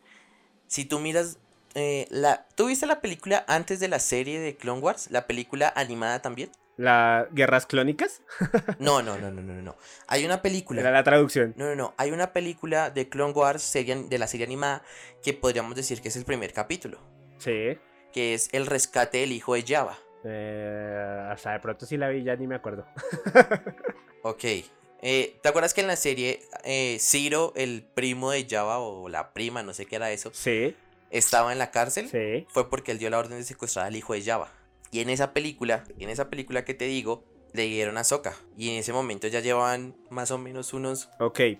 Si tú miras eh, la, ¿Tú viste la película antes de la serie de Clone Wars? ¿La película animada también? ¿La Guerras Clónicas? *laughs* no, no, no, no, no, no. Hay una película. Era la traducción. No, no, no. Hay una película de Clone Wars de la serie animada que podríamos decir que es el primer capítulo. Sí. Que es el rescate del hijo de Java. Eh, hasta de pronto sí la vi, ya ni me acuerdo. *laughs* ok. Eh, ¿Te acuerdas que en la serie eh, Ciro, el primo de Java o la prima, no sé qué era eso, sí. estaba en la cárcel? Sí. Fue porque él dio la orden de secuestrar al hijo de Java. Y en esa película, en esa película que te digo, le dieron a Soka. Y en ese momento ya llevaban más o menos unos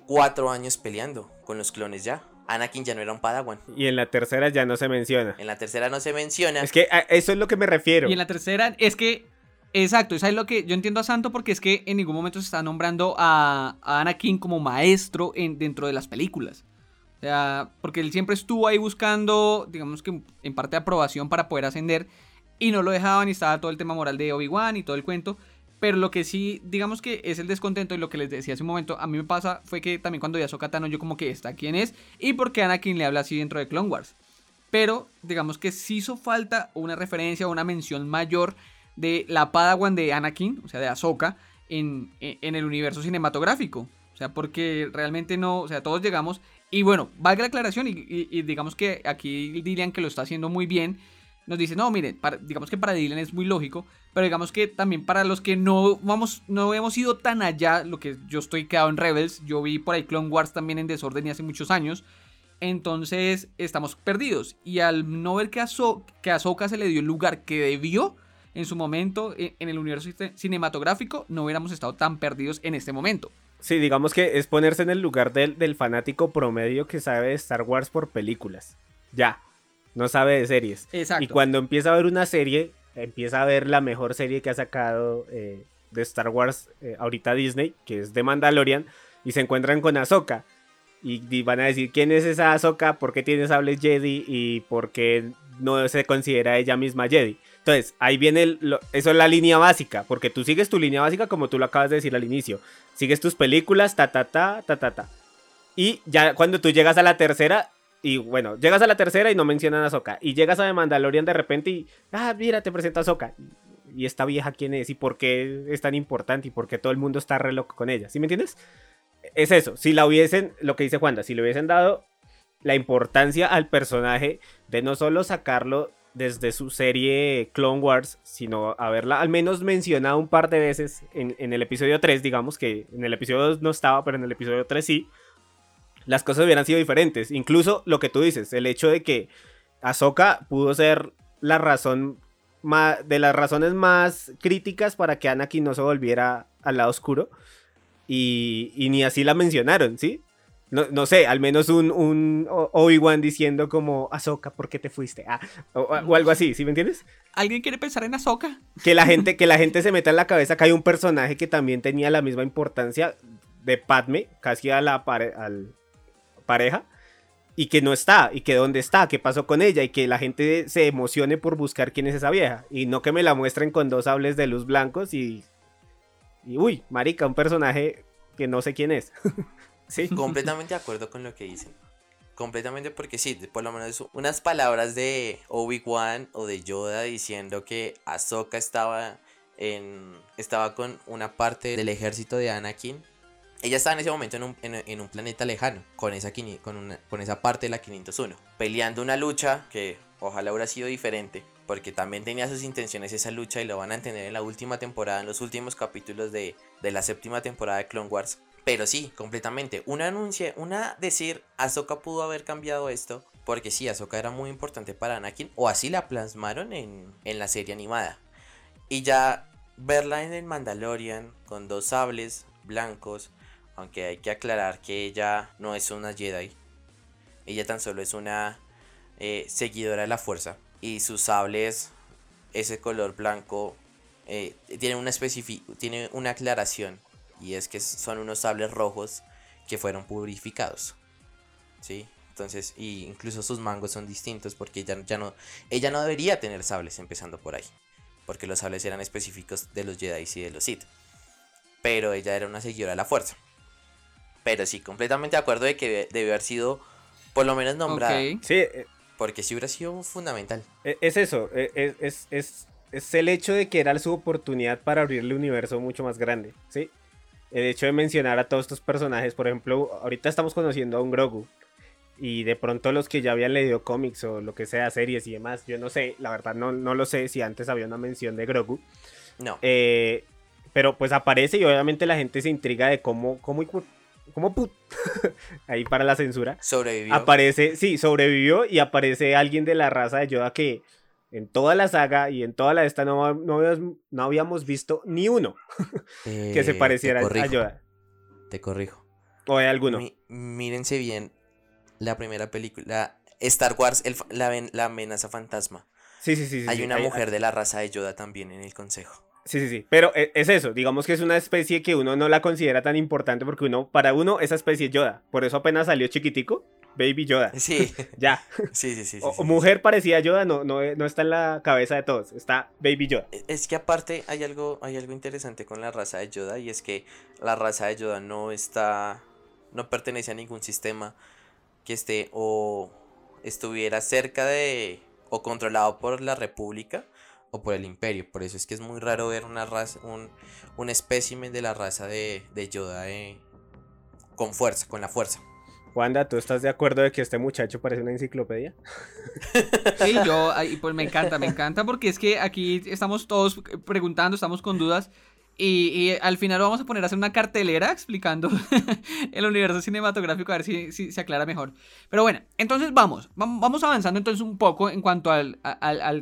cuatro años peleando con los clones ya. Anakin ya no era un Padawan. Y en la tercera ya no se menciona. En la tercera no se menciona. Es que a eso es lo que me refiero. Y en la tercera es que Exacto, eso es lo que yo entiendo a Santo porque es que en ningún momento se está nombrando a, Anakin como maestro en, dentro de las películas. O sea, porque él siempre estuvo ahí buscando, digamos que en parte aprobación para poder ascender y no lo dejaban y estaba todo el tema moral de Obi-Wan y todo el cuento. Pero lo que sí, digamos que es el descontento y lo que les decía hace un momento, a mí me pasa fue que también cuando ya Tano yo como que está quién es y por qué Anakin le habla así dentro de Clone Wars. Pero digamos que sí hizo falta una referencia o una mención mayor de la Padawan de Anakin, o sea, de Ahsoka, en, en, el universo cinematográfico. O sea, porque realmente no, o sea, todos llegamos. Y bueno, valga la aclaración y, digamos que aquí Dylan que lo está haciendo muy bien, nos dice, no, miren, digamos que para Dylan es muy lógico, pero digamos que también para los que no vamos, no hemos ido tan allá, lo que yo estoy quedado en Rebels, yo vi por ahí Clone Wars también en desorden y hace muchos años, entonces estamos perdidos. Y al no ver que a, que a Ahsoka se le dio el lugar que debió, en su momento e, en el universo cinematográfico, no hubiéramos estado tan perdidos en este momento. Sí, digamos que es ponerse en el lugar del, del fanático promedio que sabe de Star Wars por películas. Ya, no sabe de series. Exacto. Y cuando empieza a ver una serie, empieza a ver la mejor serie que ha sacado eh, de Star Wars eh, ahorita Disney, que es de Mandalorian, y se encuentran con Ahsoka. Y, van a decir, ¿quién es esa Ahsoka? ¿Por qué tiene sables Jedi? ¿Y por qué no se considera ella misma Jedi? Entonces, ahí viene, eso es la línea básica, porque tú sigues tu línea básica como tú lo acabas de decir al inicio. Sigues tus películas, ta, ta, ta, ta, ta, ta. Y ya cuando tú llegas a la tercera, y bueno, llegas a la tercera y no mencionan a Soka. Y llegas a The Mandalorian de repente y, ah, mira, te presenta a Soka. Y esta vieja quién es y por qué es tan importante y por qué todo el mundo está re loco con ella. ¿Sí me entiendes? Es eso, si la hubiesen, lo que dice Juanda, si le hubiesen dado la importancia al personaje de no solo sacarlo desde su serie Clone Wars, sino haberla al menos mencionado un par de veces en, el episodio 3, digamos que en el episodio 2 no estaba, pero en el episodio 3 sí, las cosas hubieran sido diferentes. Incluso lo que tú dices, el hecho de que Ahsoka pudo ser la razón de las razones más críticas para que Anakin no se volviera al lado oscuro. Y ni así la mencionaron, ¿sí? No, sé, al menos un, un Obi-Wan diciendo como, Ahsoka, ¿por qué te fuiste? Ah, o, algo así, ¿sí me entiendes? ¿Alguien quiere pensar en Ahsoka? Que la gente, *laughs* que la gente se meta en la cabeza que hay un personaje que también tenía la misma importancia de Padme, casi a la al pareja, y que no está, y que dónde está, qué pasó con ella, y que la gente se emocione por buscar quién es esa vieja, y no que me la muestren con dos sables de luz blancos y... Y uy, marica, un personaje que no sé quién es. *laughs* Sí. *laughs* Completamente de acuerdo con lo que dicen. Completamente porque sí, por lo menos unas palabras de Obi-Wan o de Yoda diciendo que Ahsoka estaba en estaba con una parte del ejército de Anakin. Ella estaba en ese momento en un, en, un planeta lejano, con esa, con, una, con esa parte de la 501, peleando una lucha que ojalá hubiera sido diferente, porque también tenía sus intenciones esa lucha y lo van a entender en la última temporada, en los últimos capítulos de, de la séptima temporada de Clone Wars, pero sí, completamente. Una anuncia, una decir, Ahsoka pudo haber cambiado esto, porque sí, Ahsoka era muy importante para Anakin, o así la plasmaron en, en la serie animada. Y ya verla en el Mandalorian, con dos sables blancos, aunque hay que aclarar que ella no es una Jedi. Ella tan solo es una eh, seguidora de la fuerza. Y sus sables, ese color blanco, eh, tiene, una tiene una aclaración y es que son unos sables rojos que fueron purificados. ¿Sí? Entonces, y incluso sus mangos son distintos porque ella, ya no, ella no debería tener sables empezando por ahí. Porque los sables eran específicos de los Jedi y de los Sith. Pero ella era una seguidora de la fuerza. Pero sí, completamente de acuerdo de que debe haber sido por lo menos nombrada. Sí. Eh, porque sí hubiera sido fundamental. E, es eso, e, e, es, es, es, el hecho de que era su oportunidad para abrirle un universo mucho más grande. ¿sí? El hecho de mencionar a todos estos personajes, por ejemplo, ahorita estamos conociendo a un Grogu. Y de pronto los que ya habían leído cómics o lo que sea, series y demás, yo no sé, la verdad no, no lo sé si antes había una mención de Grogu. No. Eh, pero pues aparece y obviamente la gente se intriga de cómo, cómo, cómo put *laughs* ahí para la censura. Sobrevivió. Aparece, sí, sobrevivió y aparece alguien de la raza de Yoda que en toda la saga y en toda la esta no, no, habíamos, visto ni uno *laughs* que se eh, pareciera a Yoda. Te corrijo. ¿O hay alguno? mírense bien la primera película, Star Wars, la, amenaza fantasma. Sí, sí, sí. hay una mujer de la raza de Yoda también en el consejo. Sí, sí, sí. Pero e, es eso, digamos que es una especie que uno no la considera tan importante porque uno, para uno, esa especie es Yoda. Por eso apenas salió chiquitico, Baby Yoda. *laughs* Sí. *laughs* ya. Sí, sí, sí. o, mujer parecida a Yoda no, no, no, está en la cabeza de todos, está Baby Yoda. E, es que aparte hay algo, hay algo interesante con la raza de Yoda y es que la raza de Yoda no está, no pertenece a ningún sistema que esté o estuviera cerca de o controlado por la República o por el imperio. Por eso es que es muy raro ver una raza, un, un espécimen de la raza de, de Yoda eh, con fuerza, con la fuerza. Wanda, ¿tú estás de acuerdo de que este muchacho parece una enciclopedia? *laughs* Sí, yo, *laughs* pues me encanta, me encanta porque es que aquí estamos todos preguntando, estamos con dudas y, al final vamos a poner a hacer una cartelera explicando *laughs* el universo cinematográfico a ver si, se aclara mejor. Pero bueno, entonces vamos, vamos avanzando entonces un poco en cuanto al,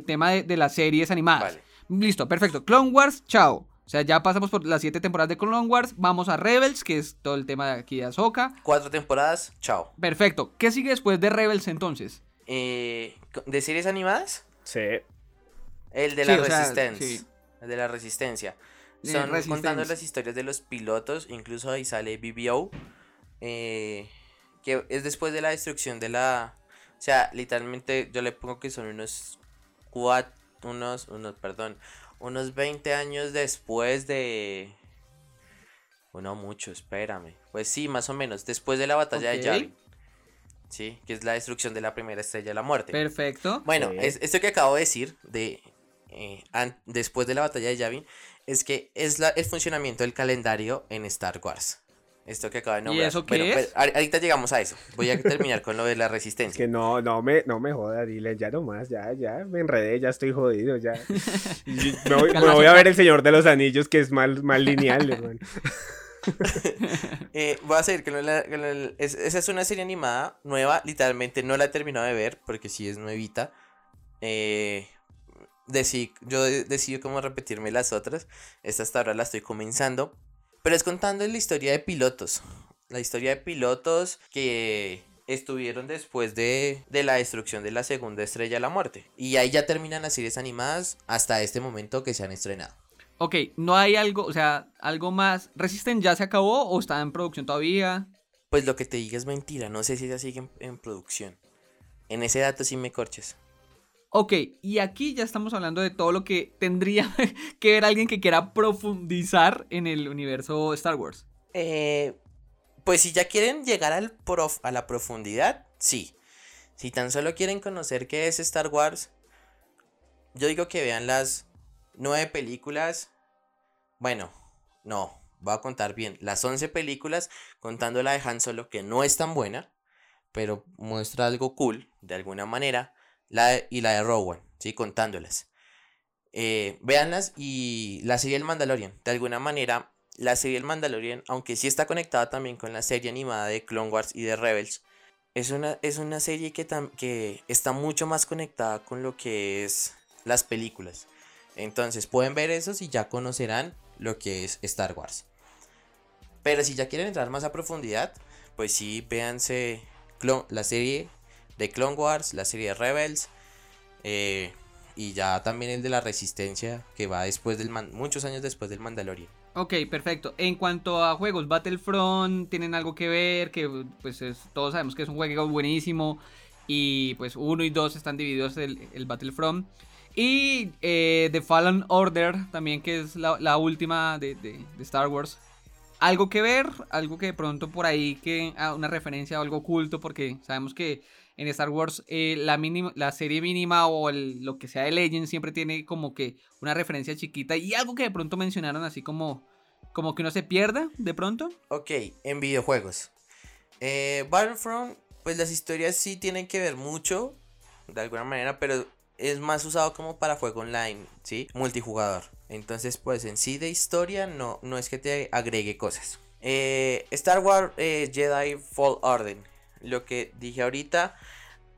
tema de, las series animadas. Listo, perfecto. Clone Wars, chao. O sea, ya pasamos por las siete temporadas de Clone Wars, vamos a Rebels, que es todo el tema de aquí de Ahsoka. Cuatro temporadas, chao. Perfecto. ¿Qué sigue después de Rebels entonces? Eh, ¿De series animadas? Sí. El de la resistencia. El de la resistencia. Son contando las historias de los pilotos, incluso ahí sale BBO, eh, que es después de la destrucción de la... O sea, literalmente yo le pongo que son unos cuatro, unos, unos, perdón, unos 20 años después de... Bueno, mucho, espérame. Pues sí, más o menos, después de la batalla de Yavin. Sí, que es la destrucción de la primera estrella de la muerte. Perfecto. Bueno, es, esto que acabo de decir, de eh, después de la batalla de Yavin, es que es la, el funcionamiento del calendario en Star Wars. Esto que acaba de nombrar. ¿Y eso qué es? Pues, ahorita llegamos a eso. Voy a terminar con lo de la *laughs* resistencia. que no, no me, no me joda, dile, ya nomás, ya, ya, me enredé, ya estoy jodido, ya. *laughs* me, voy, a ver el Señor de los Anillos, que es más, más lineal, *laughs* hermano. eh, voy a seguir con, la, esa es una serie animada nueva, literalmente no la he terminado de ver porque sí es nuevita. Eh, decidí, yo decidí cómo repetirme las otras. Esta hasta ahora la estoy comenzando. Pero es contando la historia de pilotos. la historia de pilotos que estuvieron después de, de, la destrucción de la segunda estrella de la muerte. Y ahí ya terminan las series animadas hasta este momento que se han estrenado. Ok, no hay algo, o sea, algo más. ¿Resisten ya se acabó o está en producción todavía? Pues lo que te diga es mentira, no sé si ya sigue en, producción. En ese dato sí me corches. Ok, y aquí ya estamos hablando de todo lo que tendría *laughs* que ver alguien que quiera profundizar en el universo Star Wars. Eh, pues si ya quieren llegar a la profundidad, sí. Si tan solo quieren conocer qué es Star Wars, yo digo que vean las nueve películas. Bueno, no, voy a contar bien. Las once películas, contando la de Han Solo, que no es tan buena, pero muestra algo cool, de alguna manera. La y la de Rowan, ¿sí? Contándolas. Eh, véanlas y la serie El Mandalorian, de alguna manera la serie El Mandalorian, aunque sí está conectada también con la serie animada de Clone Wars y de Rebels, es una, es una serie que, que está mucho más conectada con lo que es las películas. Entonces pueden ver eso y ya conocerán lo que es Star Wars. Pero si ya quieren entrar más a profundidad, pues sí, véanse la serie de Clone Wars, la serie de Rebels, eh, y ya también el de la Resistencia, que va después del muchos años después del Mandalorian. Ok, perfecto. En cuanto a juegos, Battlefront tienen algo que ver, que pues todos sabemos que es un juego buenísimo y pues uno y dos están divididos el, Battlefront. Y eh, The Fallen Order también, que es la, última de, de, Star Wars. Algo que ver, algo que de pronto por ahí, que ah, una referencia o algo oculto, porque sabemos que en Star Wars eh, la, mínima, la serie mínima o lo que sea de Legend siempre tiene como que una referencia chiquita y algo que de pronto mencionaron así como, como que uno se pierda de pronto. Ok, en videojuegos. Eh, Battlefront, pues las historias sí tienen que ver mucho, de alguna manera, pero es más usado como para juego online, ¿sí? Multijugador. Entonces, pues en sí de historia no, no es que te agregue cosas. Eh, Star Wars Jedi Fall Order lo que dije ahorita,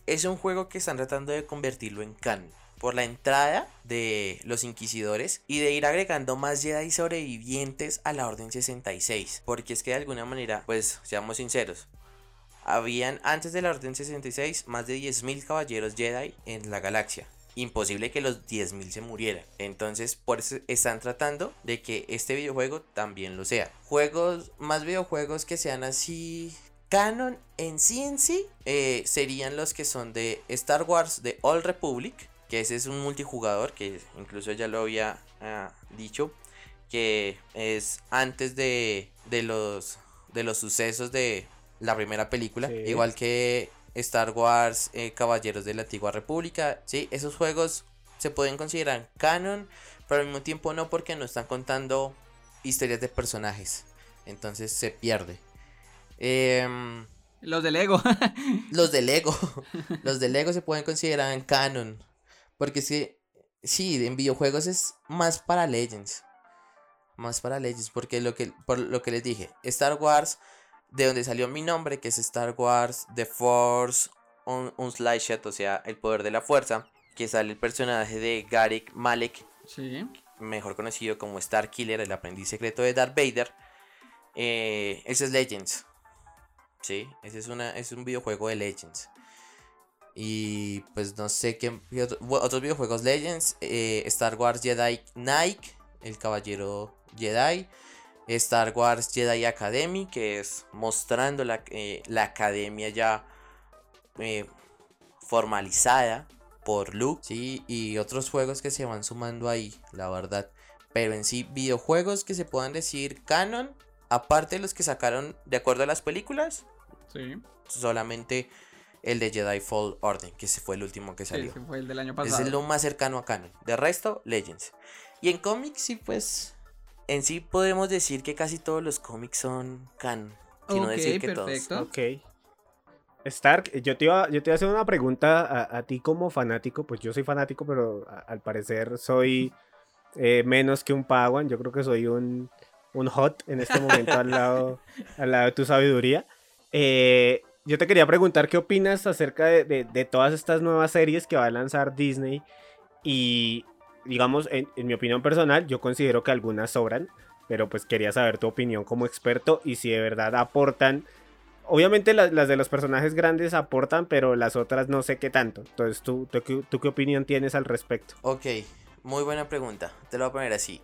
es un juego que están tratando de convertirlo en canon. Por la entrada de los inquisidores y de ir agregando más Jedi sobrevivientes a la Orden 66. Porque es que de alguna manera, pues seamos sinceros, habían antes de la Orden 66 más de 10.000 caballeros Jedi en la galaxia. Imposible que los 10.000 se murieran. Entonces, por eso están tratando de que este videojuego también lo sea. Juegos, más videojuegos que sean así Canon en sí en sí eh, serían los que son de Star Wars de Old Republic, que ese es un multijugador, que incluso ya lo había ah, dicho, que es antes de, de, los, de los sucesos de la primera película, igual que Star Wars eh, Caballeros de la Antigua República, ¿sí? esos juegos se pueden considerar canon, pero al mismo tiempo no porque no están contando historias de personajes, entonces se pierde. Em, los de Lego. *laughs* los de Lego. *laughs* Los de Lego se pueden considerar en canon. Porque sí, sí, en videojuegos es más para Legends. Más para Legends. Porque lo que, por lo que les dije, Star Wars, de donde salió mi nombre, que es Star Wars The Force un, un Shot, o sea, el poder de la fuerza. Que sale el personaje de Garrick Malek. Sí. Mejor conocido como Star Killer, el aprendiz secreto de Darth Vader. Eh, ese es Legends. Sí, ese es, una, es un videojuego de Legends. Y pues no sé qué. otros videojuegos Legends. Eh, Star Wars Jedi Knight, el caballero Jedi. Star Wars Jedi Academy, que es mostrando la, eh, la academia ya eh, formalizada por Luke. Sí, y otros juegos que se van sumando ahí, la verdad. Pero en sí, videojuegos que se puedan decir canon, aparte de los que sacaron de acuerdo a las películas, Sí. Solamente el de Jedi Fall Order, que ese fue el último que salió. fue el del año pasado. Es lo más cercano a canon. De resto, Legends. Y en cómics, sí, pues. En sí podemos decir que casi todos los cómics son canon. Sino decir que perfecto. todos. Ok. Stark, yo te, iba, yo te a hacer una pregunta a, ti como fanático. Pues yo soy fanático, pero al parecer soy eh, menos que un Pawan. Yo creo que soy un, un hot en este momento al, lado, al lado de tu sabiduría. Eh, yo te quería preguntar qué opinas acerca de, todas estas nuevas series que va a lanzar Disney. Y digamos, en, mi opinión personal, yo considero que algunas sobran. pero pues quería saber tu opinión como experto y si de verdad aportan. Obviamente las, de los personajes grandes aportan, pero las otras no sé qué tanto. Entonces, ¿tú, tú, qué opinión tienes al respecto? Ok, muy buena pregunta. Te lo voy a poner así.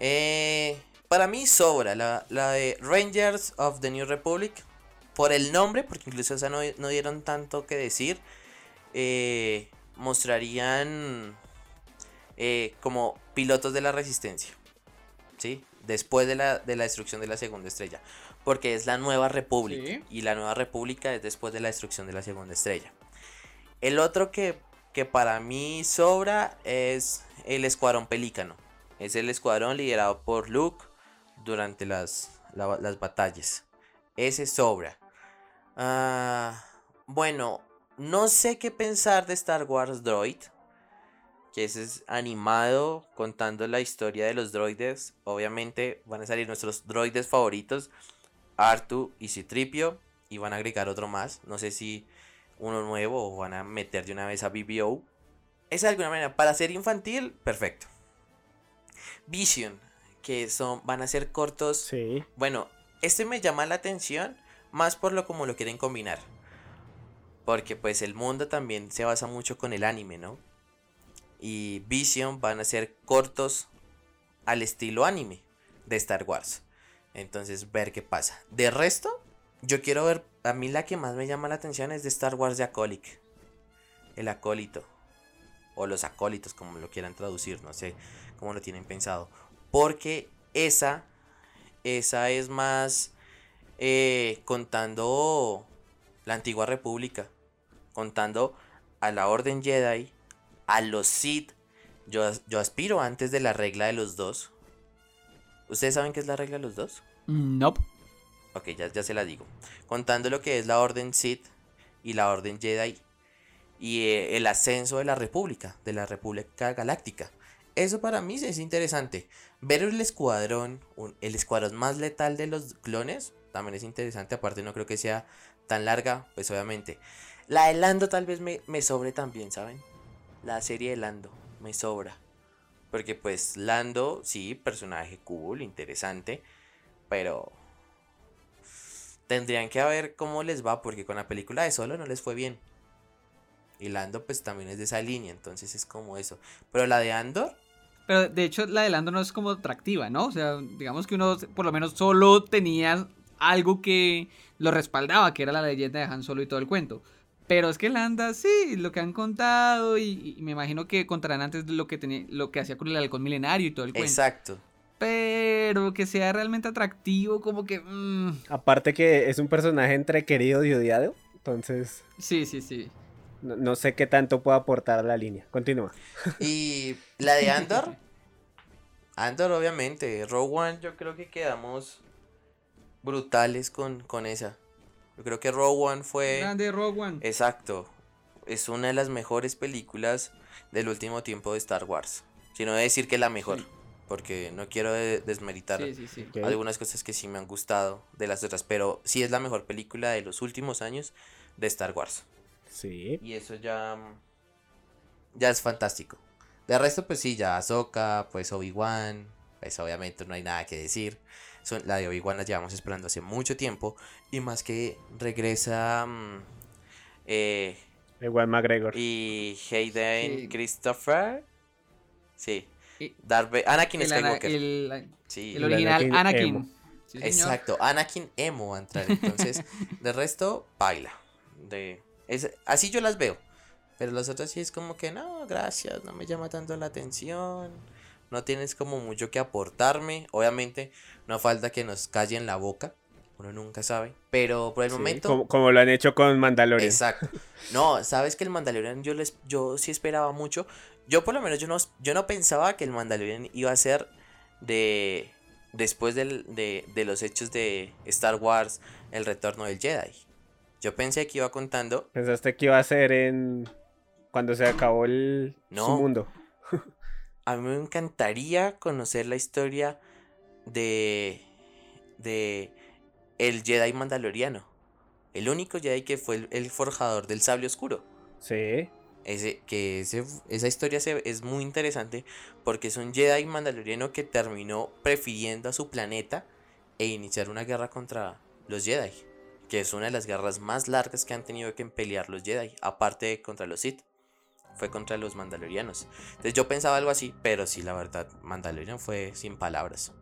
Eh, para mí sobra la, la, de Rangers of the New Republic. Por el nombre, porque incluso no, no dieron tanto que decir. Eh, mostrarían eh, como pilotos de la resistencia. ¿Sí? Después de la, destrucción de la segunda estrella. Porque es la nueva república. Y la nueva república es después de la destrucción de la segunda estrella. El otro que, que para mí sobra es el escuadrón pelícano. Es el escuadrón liderado por Luke durante las, las batallas. Ese sobra. Ah, bueno, no sé qué pensar de Star Wars Droid. Que ese es animado contando la historia de los droides. Obviamente van a salir nuestros droides favoritos. Artu y Citripio. Y van a agregar otro más. No sé si uno nuevo o van a meter de una vez a BBO. Es de alguna manera. Para ser infantil, perfecto. Vision. Que son, van a ser cortos. Sí. Bueno, este me llama la atención. Más por lo como lo quieren combinar. Porque pues el mundo también se basa mucho con el anime, ¿no? Y Vision van a ser cortos al estilo anime de Star Wars. Entonces, ver qué pasa. De resto, yo quiero ver. A mí la que más me llama la atención es de Star Wars de Acolic. El acólito. O los acólitos, como lo quieran traducir. No sé cómo lo tienen pensado. Porque esa. Esa es más. Eh, contando la antigua república contando a la Orden Jedi, a los Sith. Yo, yo aspiro antes de la regla de los dos. ¿Ustedes saben qué es la regla de los dos? Nope. Ok, ya, ya se la digo. Contando lo que es la Orden Sith y la Orden Jedi. Y eh, el ascenso de la República, de la República Galáctica. Eso para mí es interesante. Ver el escuadrón, el escuadrón más letal de los clones, también es interesante. Aparte no creo que sea tan larga, pues obviamente. La de Lando tal vez me, me sobre también, ¿saben? La serie de Lando me sobra. Porque pues Lando, sí, personaje cool, interesante, pero tendrían que ver cómo les va, porque con la película de Solo no les fue bien. Y Lando pues también es de esa línea, entonces es como eso. Pero la de Andor... Pero de hecho la de Lando no es como atractiva, ¿no? O sea, digamos que uno por lo menos solo tenía algo que lo respaldaba, que era la leyenda de Han Solo y todo el cuento. Pero es que Landa, sí, lo que han contado y, me imagino que contarán antes lo que tenía, lo que hacía con el halcón milenario y todo el cuento. Exacto. Pero que sea realmente atractivo, como que... Mm. Aparte que es un personaje entre querido y odiado, entonces... Sí, sí, sí. No, sé qué tanto puede aportar a la línea. Continúa. Y la de *laughs* Andor. Andor, obviamente. Rogue One, yo creo que quedamos brutales con, con esa. Yo creo que Rogue One fue... Grande Rogue One. Exacto. Es una de las mejores películas del último tiempo de Star Wars. Si no decir que la mejor. Porque no quiero desmeritar algunas cosas que sí me han gustado de las otras. Pero sí es la mejor película de los últimos años de Star Wars. Sí. Y eso ya... Ya es fantástico. De resto, pues sí, ya Ahsoka, pues Obi-Wan. Pues obviamente no hay nada que decir la de Obi-Wan la llevamos esperando hace mucho tiempo. Y más que regresa. Mm, eh, Igual McGregor. Y Hayden Christopher. Sí. Anakin Skywalker. El, el, original Anakin. Exacto, Anakin Emo a entrar. Entonces, de resto, baila. De, es, así yo las veo. Pero los otros sí es como que no, gracias, no me llama tanto la atención no tienes como mucho que aportarme. Obviamente, no falta que nos callen la boca. Uno nunca sabe. Pero por el momento. Como, lo han hecho con Mandalorian. Exacto. No, sabes que el Mandalorian yo les, yo sí esperaba mucho. Yo por lo menos yo no, yo no pensaba que el Mandalorian iba a ser de. Después de, de los hechos de Star Wars, el retorno del Jedi. Yo pensé que iba contando. Pensaste que iba a ser en. Cuando se acabó el no, su mundo a mí me encantaría conocer la historia de de el Jedi Mandaloriano. El único Jedi que fue el, forjador del sable oscuro. Sí. ese, que esa historia es muy interesante porque es un Jedi mandaloriano que terminó prefiriendo a su planeta e iniciar una guerra contra los Jedi, que es una de las guerras más largas que han tenido que pelear los Jedi, aparte de contra los Sith. Fue contra los mandalorianos. Entonces yo pensaba algo así, pero sí, la verdad, Mandalorian fue sin palabras.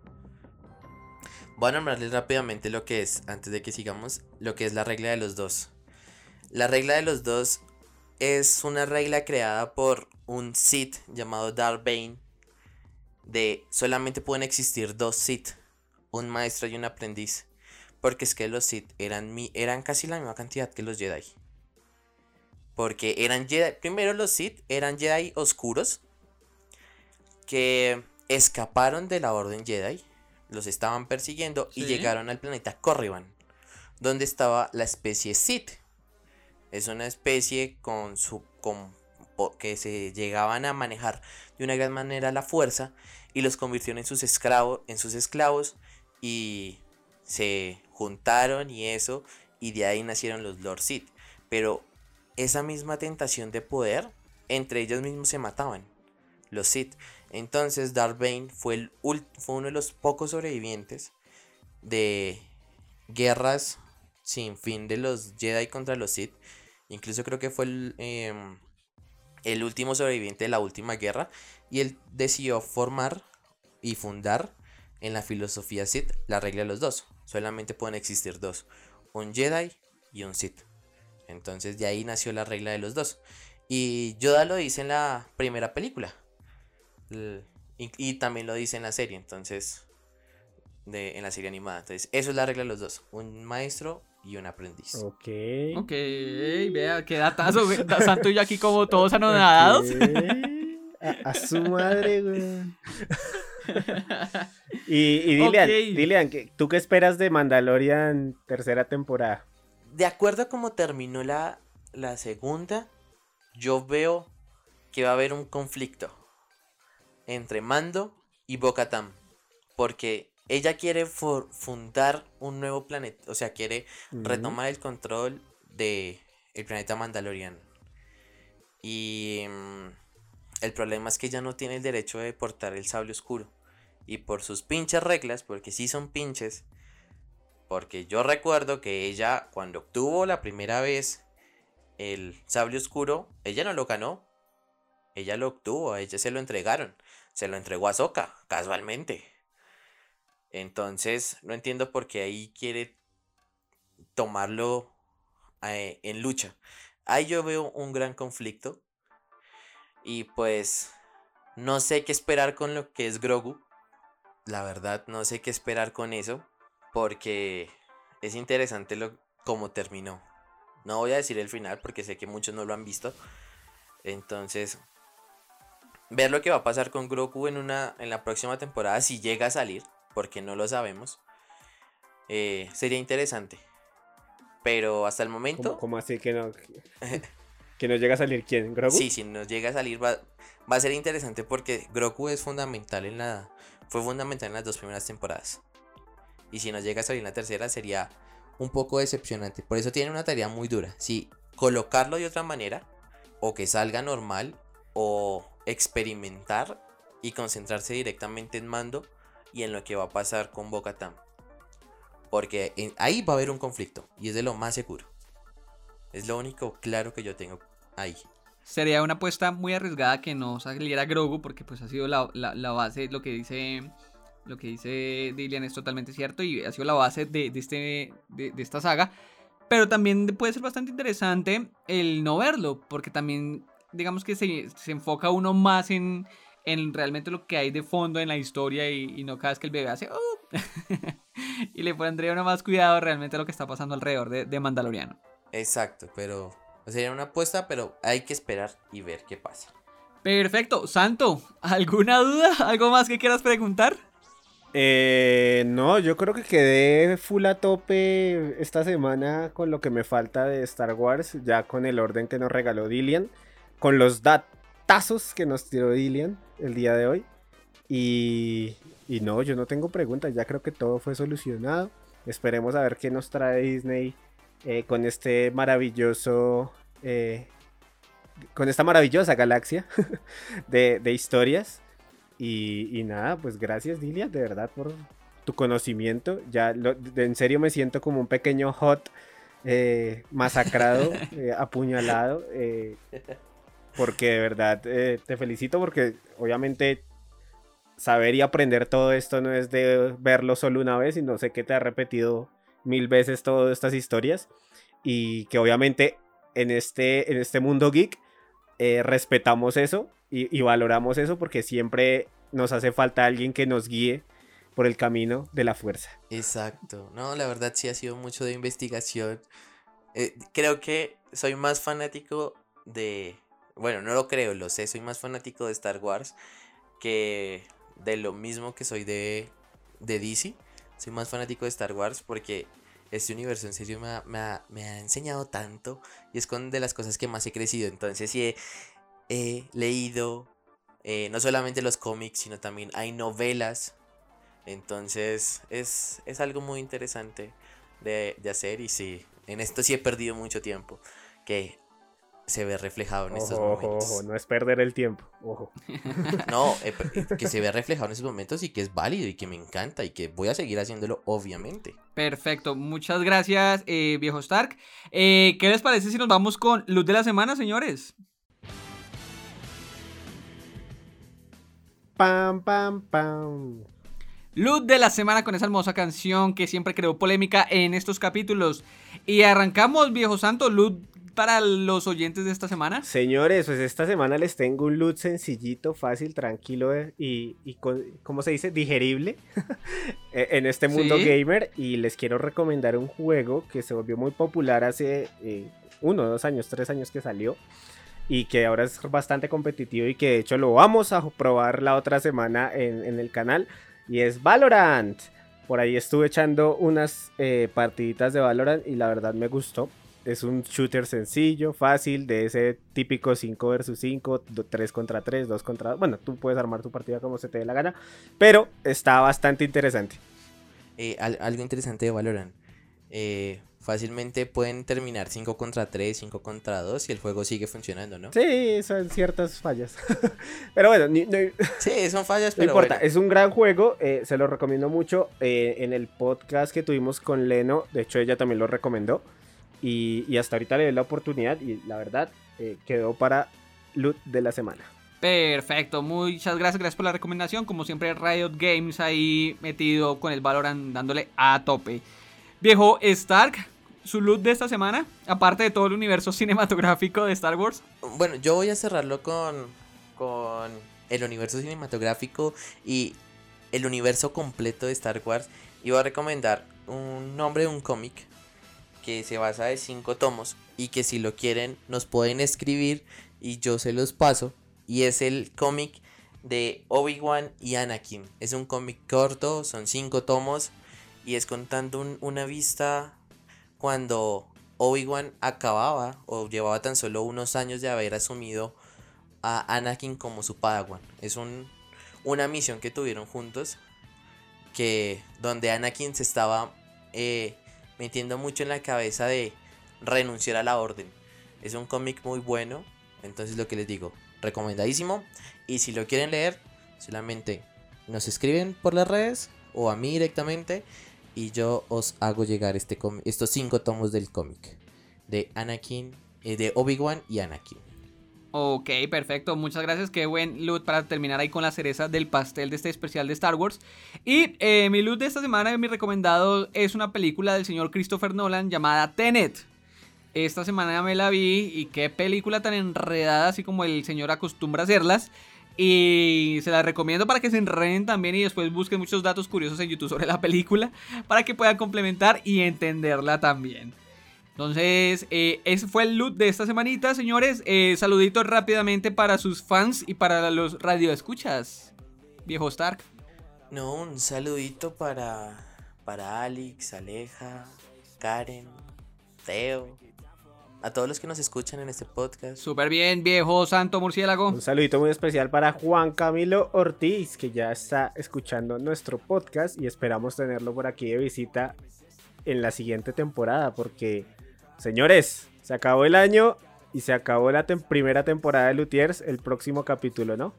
Voy a nombrarles rápidamente lo que es, antes de que sigamos, lo que es la regla de los dos. La regla de los dos es una regla creada por un Sith llamado Darth Bane. De solamente pueden existir dos Sith, un maestro y un aprendiz. Porque es que los Sith eran, eran casi la misma cantidad que los Jedi. Porque eran Jedi. Primero los Sith eran Jedi oscuros. Que escaparon de la Orden Jedi. Los estaban persiguiendo y llegaron al planeta Corriban. Donde estaba la especie Sith. Es una especie con su. Con, que se llegaban a manejar de una gran manera la fuerza. Y los convirtieron en sus, esclavos, en sus esclavos. Y se juntaron y eso. Y de ahí nacieron los Lord Sith. Pero esa misma tentación de poder, entre ellos mismos se mataban, los Sith. Entonces Darth Bane fue, el fue uno de los pocos sobrevivientes de guerras sin fin de los Jedi contra los Sith. Incluso creo que fue el, em, el último sobreviviente de la última guerra. Y él decidió formar y fundar en la filosofía Sith la regla de los dos. Solamente pueden existir dos. Un Jedi y un Sith. Entonces de ahí nació la regla de los dos. Y Yoda lo dice en la primera película. Y, también lo dice en la serie. Entonces, de, en la serie animada. Entonces, eso es la regla de los dos. Un maestro y un aprendiz. Ok. Ok, vea, qué datazo, Santo y yo aquí como todos anonadados. A, su madre, güey. *laughs* y, y Dilian, ¿tú qué esperas de Mandalorian tercera temporada? De acuerdo a cómo terminó la, la segunda, yo veo que va a haber un conflicto entre Mando y Bokatam. Porque ella quiere fundar un nuevo planeta, o sea, quiere retomar el control de el planeta Mandalorian. Y mm, el problema es que ella no tiene el derecho de portar el sable oscuro. Y por sus pinches reglas, porque sí son pinches, porque yo recuerdo que ella, cuando obtuvo la primera vez el sable oscuro, ella no lo ganó. Ella lo obtuvo, a ella se lo entregaron. Se lo entregó a Soka, casualmente. Entonces, no entiendo por qué ahí quiere tomarlo eh, en lucha. Ahí yo veo un gran conflicto. Y pues, no sé qué esperar con lo que es Grogu. La verdad, no sé qué esperar con eso porque es interesante lo, cómo terminó. No voy a decir el final porque sé que muchos no lo han visto. Entonces, ver lo que va a pasar con Grogu en, una, en la próxima temporada, si llega a salir, porque no lo sabemos, eh, sería interesante. Pero hasta el momento... ¿Cómo, así que no? *laughs* ¿Que no llega a salir quién? ¿Grogu? Sí, si nos llega a salir va, va a ser interesante porque Grogu es fundamental en la... Fue fundamental en las dos primeras temporadas. Y si nos llega a salir la tercera sería un poco decepcionante. Por eso tiene una tarea muy dura. Si colocarlo de otra manera, o que salga normal, o experimentar y concentrarse directamente en mando y en lo que va a pasar con Bocatan. Porque ahí va a haber un conflicto y es de lo más seguro. Es lo único claro que yo tengo ahí. Sería una apuesta muy arriesgada que no saliera Grogu porque pues ha sido la, la, la base, lo que dice lo que dice Dillian es totalmente cierto y ha sido la base de, este, de, esta saga. Pero también puede ser bastante interesante el no verlo, porque también digamos que se, enfoca uno más en, en, realmente lo que hay de fondo en la historia y, no cada vez que el bebé hace... Oh", *laughs* y le pondría uno más cuidado realmente a lo que está pasando alrededor de, de Mandaloriano. Exacto, pero sería una apuesta, pero hay que esperar y ver qué pasa. Perfecto, Santo, ¿alguna duda? ¿Algo más que quieras preguntar? Eh, no, yo creo que quedé full a tope esta semana con lo que me falta de Star Wars, ya con el orden que nos regaló Dillian, con los datazos que nos tiró Dillian el día de hoy. Y, no, yo no tengo preguntas, ya creo que todo fue solucionado. Esperemos a ver qué nos trae Disney eh, con este maravilloso eh, con esta maravillosa galaxia *laughs* de, historias. Y, nada, pues gracias Dilia, de verdad, por tu conocimiento. Ya en serio me siento como un pequeño hot eh, masacrado, *laughs* eh, apuñalado. Eh, porque de verdad te felicito porque obviamente saber y aprender todo esto no es de verlo solo una vez, sino sé que te ha repetido mil veces todas estas historias y que obviamente en este, en este mundo geek respetamos eso y, valoramos eso porque siempre nos hace falta alguien que nos guíe por el camino de la fuerza. Exacto, no, la verdad sí ha sido mucho de investigación. Eh, creo que soy más fanático de, bueno, no lo creo, lo sé, soy más fanático de Star Wars que de lo mismo que soy de, de DC. Soy más fanático de Star Wars porque este universo en serio me ha, me ha, me ha enseñado tanto y es con de las cosas que más he crecido. Entonces sí he, leído eh, no solamente los cómics, sino también hay novelas entonces es, algo muy interesante de, hacer y sí, en esto sí he perdido mucho tiempo que se ve reflejado en estos momentos. Ojo, no es perder el tiempo, ojo. *laughs* No, eh, eh, que se ve reflejado en estos momentos y que es válido y que me encanta y que voy a seguir haciéndolo, obviamente. Perfecto, muchas gracias, eh, viejo Stark. ¿Qué les parece si nos vamos con Luz de la Semana, señores? Pam, pam, pam. Luz de la semana con esa hermosa canción que siempre creó polémica en estos capítulos. Y arrancamos, viejo santo, luz para los oyentes de esta semana. Señores, pues esta semana les tengo un loot sencillito, fácil, tranquilo eh, y, y ¿cómo se dice? Digerible *laughs* e, en este mundo gamer. Y les quiero recomendar un juego que se volvió muy popular hace eh, uno, dos años, tres años que salió. Y que ahora es bastante competitivo y que de hecho lo vamos a probar la otra semana en, en el canal y es Valorant. Por ahí estuve echando unas eh, partiditas de Valorant y la verdad me gustó. Es un shooter sencillo, fácil, de ese típico 5 vs 5, 3 contra 3, 2 contra 2. Bueno, tú puedes armar tu partida como se te dé la gana, pero está bastante interesante. Eh, algo interesante de Valorant. Eh, fácilmente pueden terminar 5 contra 3, 5 contra 2 y el juego sigue funcionando, ¿no? Sí, son ciertas fallas. *laughs* pero bueno, *laughs* sí, son fallas, pero no importa. Es un gran juego, eh, se lo recomiendo mucho. Eh, en el podcast que tuvimos con Leno, de hecho ella también lo recomendó. Y, hasta ahorita le di la oportunidad y la verdad eh, quedó para loot de la semana. Perfecto, muchas gracias, gracias por la recomendación. Como siempre, Riot Games ahí metido con el Valorant dándole a tope. Viejo Stark, su loot de esta semana, aparte de todo el universo *laughs* cinematográfico de Star Wars? Bueno, yo voy a cerrarlo con, con el universo cinematográfico y el universo completo de Star Wars. Y voy a recomendar un nombre de un cómic que se basa de cinco tomos y que si lo quieren nos pueden escribir y yo se los paso. Y es el cómic de Obi-Wan y Anakin. Es un cómic corto, son cinco tomos y es contando una vista cuando Obi-Wan acababa o llevaba tan solo unos años de haber asumido a Anakin como su Padawan. Es un, una misión que tuvieron juntos que donde Anakin se estaba eh, metiendo mucho en la cabeza de renunciar a la orden. Es un cómic muy bueno, entonces lo que les digo, recomendadísimo. Y si lo quieren leer, solamente nos escriben por las redes o a mí directamente y yo os hago llegar este estos cinco tomos del cómic de Anakin, eh, de Obi-Wan y Anakin. Ok, perfecto. Muchas gracias. Qué buen loot para terminar ahí con la cereza del pastel de este especial de Star Wars. Y eh, mi loot de esta semana, mi recomendado, es una película del señor Christopher Nolan llamada Tenet. Esta semana me la vi y qué película tan enredada, así como el señor acostumbra hacerlas. Y se la recomiendo para que se enreden también y después busquen muchos datos curiosos en YouTube sobre la película *laughs* para que puedan complementar y entenderla también. Entonces, eh, ese fue el loot de esta semanita, señores. Eh, saluditos rápidamente para sus fans y para los radioescuchas. Viejo Stark. No, un saludito para, para Alex, Aleja, Karen, Teo, a todos los que nos escuchan en este podcast. Súper bien, viejo santo murciélago. Un saludito muy especial para Juan Camilo Ortiz, que ya está escuchando nuestro podcast y esperamos tenerlo por aquí de visita en la siguiente temporada, porque, señores, se acabó el año y se acabó la primera temporada de Lutiers, el próximo capítulo, ¿no?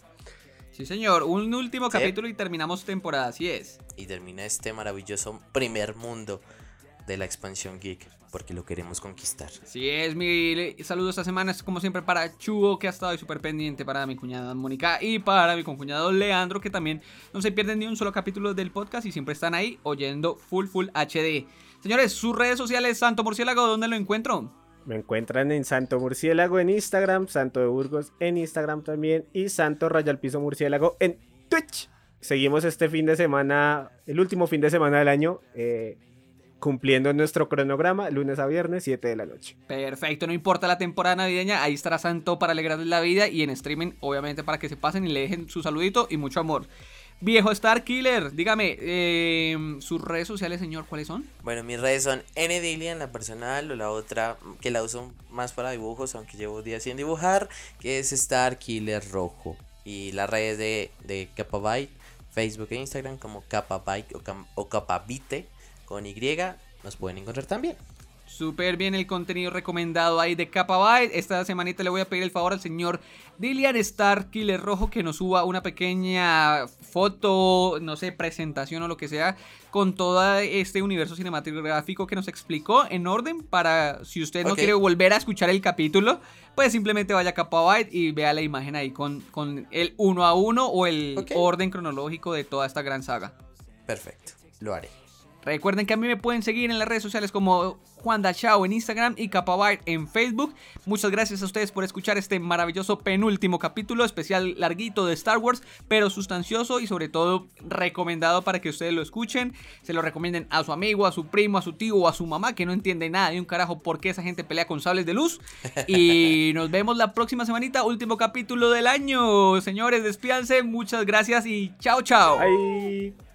Sí, señor, un último capítulo y terminamos temporada, así es. Y termina este maravilloso primer mundo de la expansión geek, porque lo queremos conquistar. Sí, es mi saludo esta semana, es como siempre para Chugo, que ha estado súper pendiente, para mi cuñada Mónica y para mi concuñado Leandro, que también no se pierden ni un solo capítulo del podcast y siempre están ahí oyendo Full Full HD. Señores, sus redes sociales, Santo Murciélago, ¿dónde lo encuentro? Me encuentran en Santo Murciélago en Instagram, Santo de Burgos en Instagram también y Santo Rayal Piso Murciélago en Twitch. Seguimos este fin de semana, el último fin de semana del año, eh, cumpliendo nuestro cronograma, lunes a viernes, 7 de la noche. Perfecto, no importa la temporada navideña, ahí estará Santo para alegrarles la vida y en streaming, obviamente, para que se pasen y le dejen su saludito y mucho amor. Viejo Star Killer, dígame, eh, sus redes sociales, señor, ¿cuáles son? Bueno, mis redes son en la personal, o la otra que la uso más para dibujos, aunque llevo días sin dibujar, que es Star Killer Rojo. Y las redes de, de Capabyte, Facebook e Instagram como Capabyte o, o Capabite con Y nos pueden encontrar también. Súper bien el contenido recomendado ahí de Byte. Esta semanita le voy a pedir el favor al señor Dillian Star Killer Rojo que nos suba una pequeña foto, no sé, presentación o lo que sea, con todo este universo cinematográfico que nos explicó en orden para si usted no quiere volver a escuchar el capítulo, pues simplemente vaya a Byte y vea la imagen ahí con, con el uno a uno o el orden cronológico de toda esta gran saga. Perfecto, lo haré. Recuerden que a mí me pueden seguir en las redes sociales como Juan Dachao en Instagram y Capabyte en Facebook. Muchas gracias a ustedes por escuchar este maravilloso penúltimo capítulo, especial larguito de Star Wars, pero sustancioso y sobre todo recomendado para que ustedes lo escuchen. Se lo recomienden a su amigo, a su primo, a su tío o a su mamá que no entiende nada de un carajo por qué esa gente pelea con sables de luz. Y *laughs* nos vemos la próxima semanita, último capítulo del año. Señores, despídanse, muchas gracias y chao, chao. Bye.